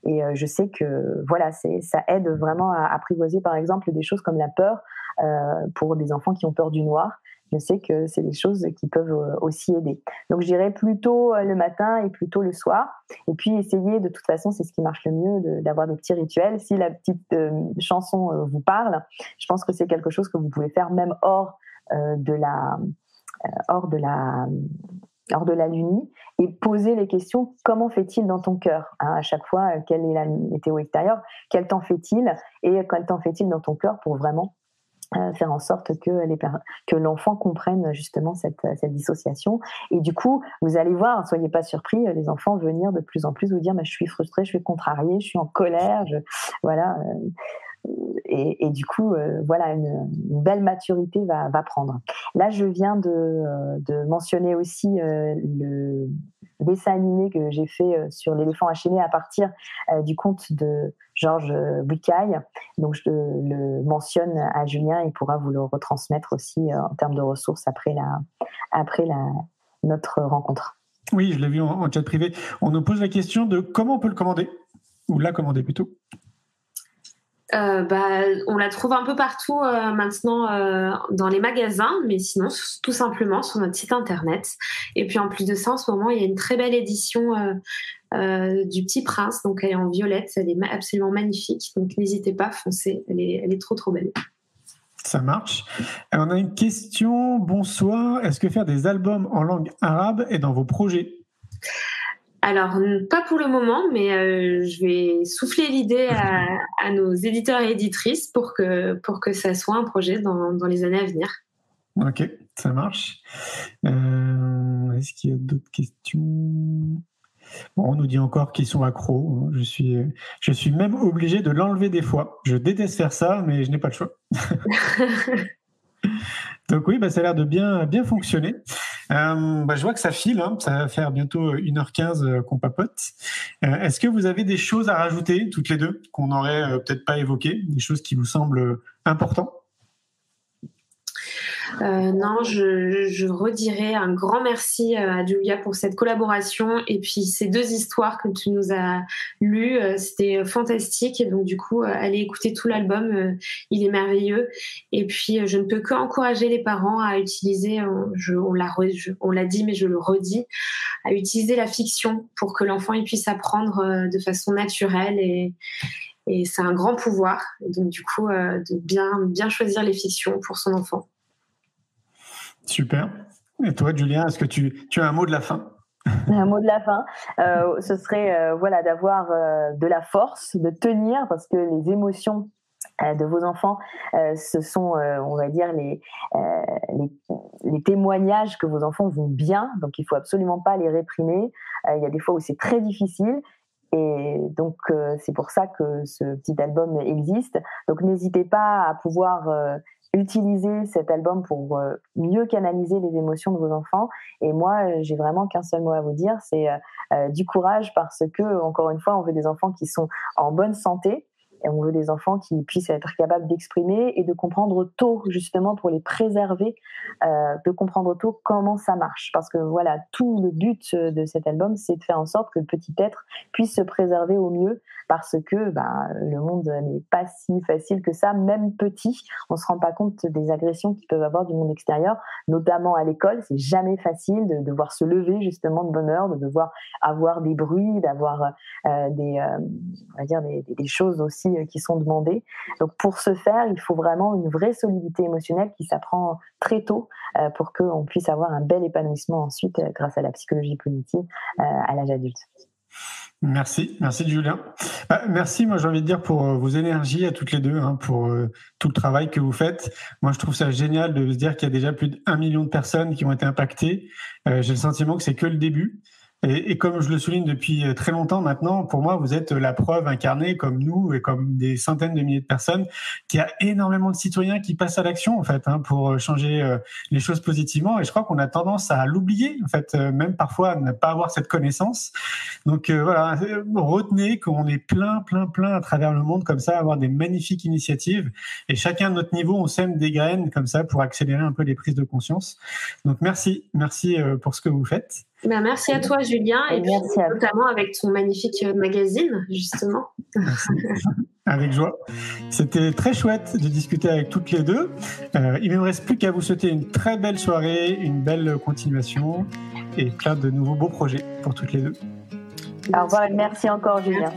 et euh, je sais que voilà ça aide vraiment à apprivoiser par exemple des choses comme la peur euh, pour des enfants qui ont peur du noir je sais que c'est des choses qui peuvent euh, aussi aider. Donc j'irai plutôt euh, le matin et plutôt le soir. Et puis essayer, de toute façon, c'est ce qui marche le mieux, d'avoir des petits rituels. Si la petite euh, chanson vous parle, je pense que c'est quelque chose que vous pouvez faire même hors de la hors de la hors de la lunie et poser les questions comment fait-il dans ton cœur hein, à chaque fois quelle est la météo extérieure quel temps fait-il et quel temps fait-il dans ton cœur pour vraiment faire en sorte que l'enfant comprenne justement cette, cette dissociation. Et du coup vous allez voir soyez pas surpris les enfants venir de plus en plus vous dire je suis frustré je suis contrarié je suis en colère je voilà euh, et, du coup, euh, voilà, une, belle maturité va, prendre. Là, je viens de, euh, mentionner aussi le dessin animé que j'ai fait sur l'éléphant enchaîné à partir du conte de Georges Bucaille. Donc, je le mentionne à Julien, il pourra vous le retransmettre aussi en termes de ressources après, notre rencontre. Oui, je l'ai vu en chat privé. On nous pose la question de comment on peut le commander, ou la commander plutôt. Euh, bah, on la trouve un peu partout euh, maintenant euh, dans les magasins, mais sinon tout simplement sur notre site internet. Et puis en plus de ça, en ce moment, il y a une très belle édition du Petit Prince, donc elle est en violette, elle est absolument magnifique. Donc n'hésitez pas, foncez, elle est, elle est trop trop belle. Ça marche. on a une question. Bonsoir. Est-ce que faire des albums en langue arabe est dans vos projets? Alors, pas pour le moment, mais euh, je vais souffler l'idée à, nos éditeurs et éditrices pour que, pour que ça soit un projet dans, dans les années à venir. Ok, ça marche. Euh, est-ce qu'il y a d'autres questions? Bon, On nous dit encore qu'ils sont accros. Hein. Je suis, je suis même obligé de l'enlever des fois. Je déteste faire ça, mais je n'ai pas le choix. Donc oui, bah, ça a l'air de bien, bien fonctionner. Euh, bah, je vois que ça file, hein. ça va faire bientôt 1h15 euh, qu'on papote. Euh, est-ce que vous avez des choses à rajouter, toutes les deux, qu'on n'aurait peut-être pas évoquées, des choses qui vous semblent importantes? Euh, non, je, je, redirai un grand merci euh, à Julia pour cette collaboration et puis ces deux histoires que tu nous as lues, euh, c'était fantastique donc du coup, allez écouter tout l'album, il est merveilleux. Et puis, je ne peux que encourager les parents à utiliser, on l'a dit mais je le redis, à utiliser la fiction pour que l'enfant puisse apprendre de façon naturelle et c'est un grand pouvoir. Donc du coup, de bien bien choisir les fictions pour son enfant. Super. Et toi, Julien, est-ce que tu, tu, as un mot de la fin? Un mot de la fin, euh, ce serait euh, voilà d'avoir euh, de la force, de tenir, parce que les émotions de vos enfants, ce sont, on va dire, les, les, témoignages que vos enfants vont bien, donc il faut absolument pas les réprimer. il y a des fois où c'est très difficile, et donc c'est pour ça que ce petit album existe. Donc n'hésitez pas à pouvoir utilisez cet album pour euh, mieux canaliser les émotions de vos enfants. Et moi, euh, j'ai vraiment qu'un seul mot à vous dire, c'est du courage parce que, encore une fois, on veut des enfants qui sont en bonne santé, et on veut des enfants qui puissent être capables d'exprimer et de comprendre tôt, justement, pour les préserver, euh, de comprendre tôt comment ça marche. Parce que voilà, tout le but de cet album, c'est de faire en sorte que le petit être puisse se préserver au mieux, parce que ben, le monde n'est pas si facile que ça, même petit. On se rend pas compte des agressions qu'ils peuvent avoir du monde extérieur, notamment à l'école. C'est jamais facile de devoir se lever justement de bonne heure, de devoir avoir des bruits, d'avoir euh, des, euh, on va dire des choses aussi euh, qui sont demandés. Donc pour ce faire, il faut vraiment une vraie solidité émotionnelle qui s'apprend très tôt euh, pour qu'on puisse avoir un bel épanouissement ensuite euh, grâce à la psychologie positive à l'âge adulte. Merci, merci Julien. Bah, merci, moi j'ai envie de dire pour vos énergies à toutes les deux, hein, pour tout le travail que vous faites. Moi je trouve ça génial de se dire qu'il y a déjà plus d'un million de personnes qui ont été impactées. j'ai le sentiment que c'est que le début. Et, et, comme je le souligne depuis euh, très longtemps maintenant, pour moi, vous êtes la preuve incarnée, comme nous et comme des centaines de milliers de personnes, qu'il y a énormément de citoyens qui passent à l'action, en fait, hein, pour changer euh, les choses positivement. Et je crois qu'on a tendance à l'oublier, en fait, euh, même parfois à ne pas avoir cette connaissance. Donc voilà, retenez qu'on est plein, plein, plein à travers le monde comme ça, avoir des magnifiques initiatives. Et chacun de notre niveau, on sème des graines comme ça pour accélérer un peu les prises de conscience. Donc merci, merci pour ce que vous faites. Bah, merci à toi, Julien, et, merci notamment avec ton magnifique euh, magazine, justement. Avec joie. C'était très chouette de discuter avec toutes les deux. Euh, il ne me reste plus qu'à vous souhaiter une très belle soirée, une belle continuation et plein de nouveaux beaux projets pour toutes les deux. Au revoir et merci encore, Julien.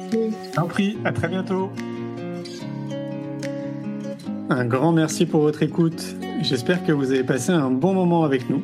En prie, à très bientôt. Un grand merci pour votre écoute. J'espère que vous avez passé un bon moment avec nous.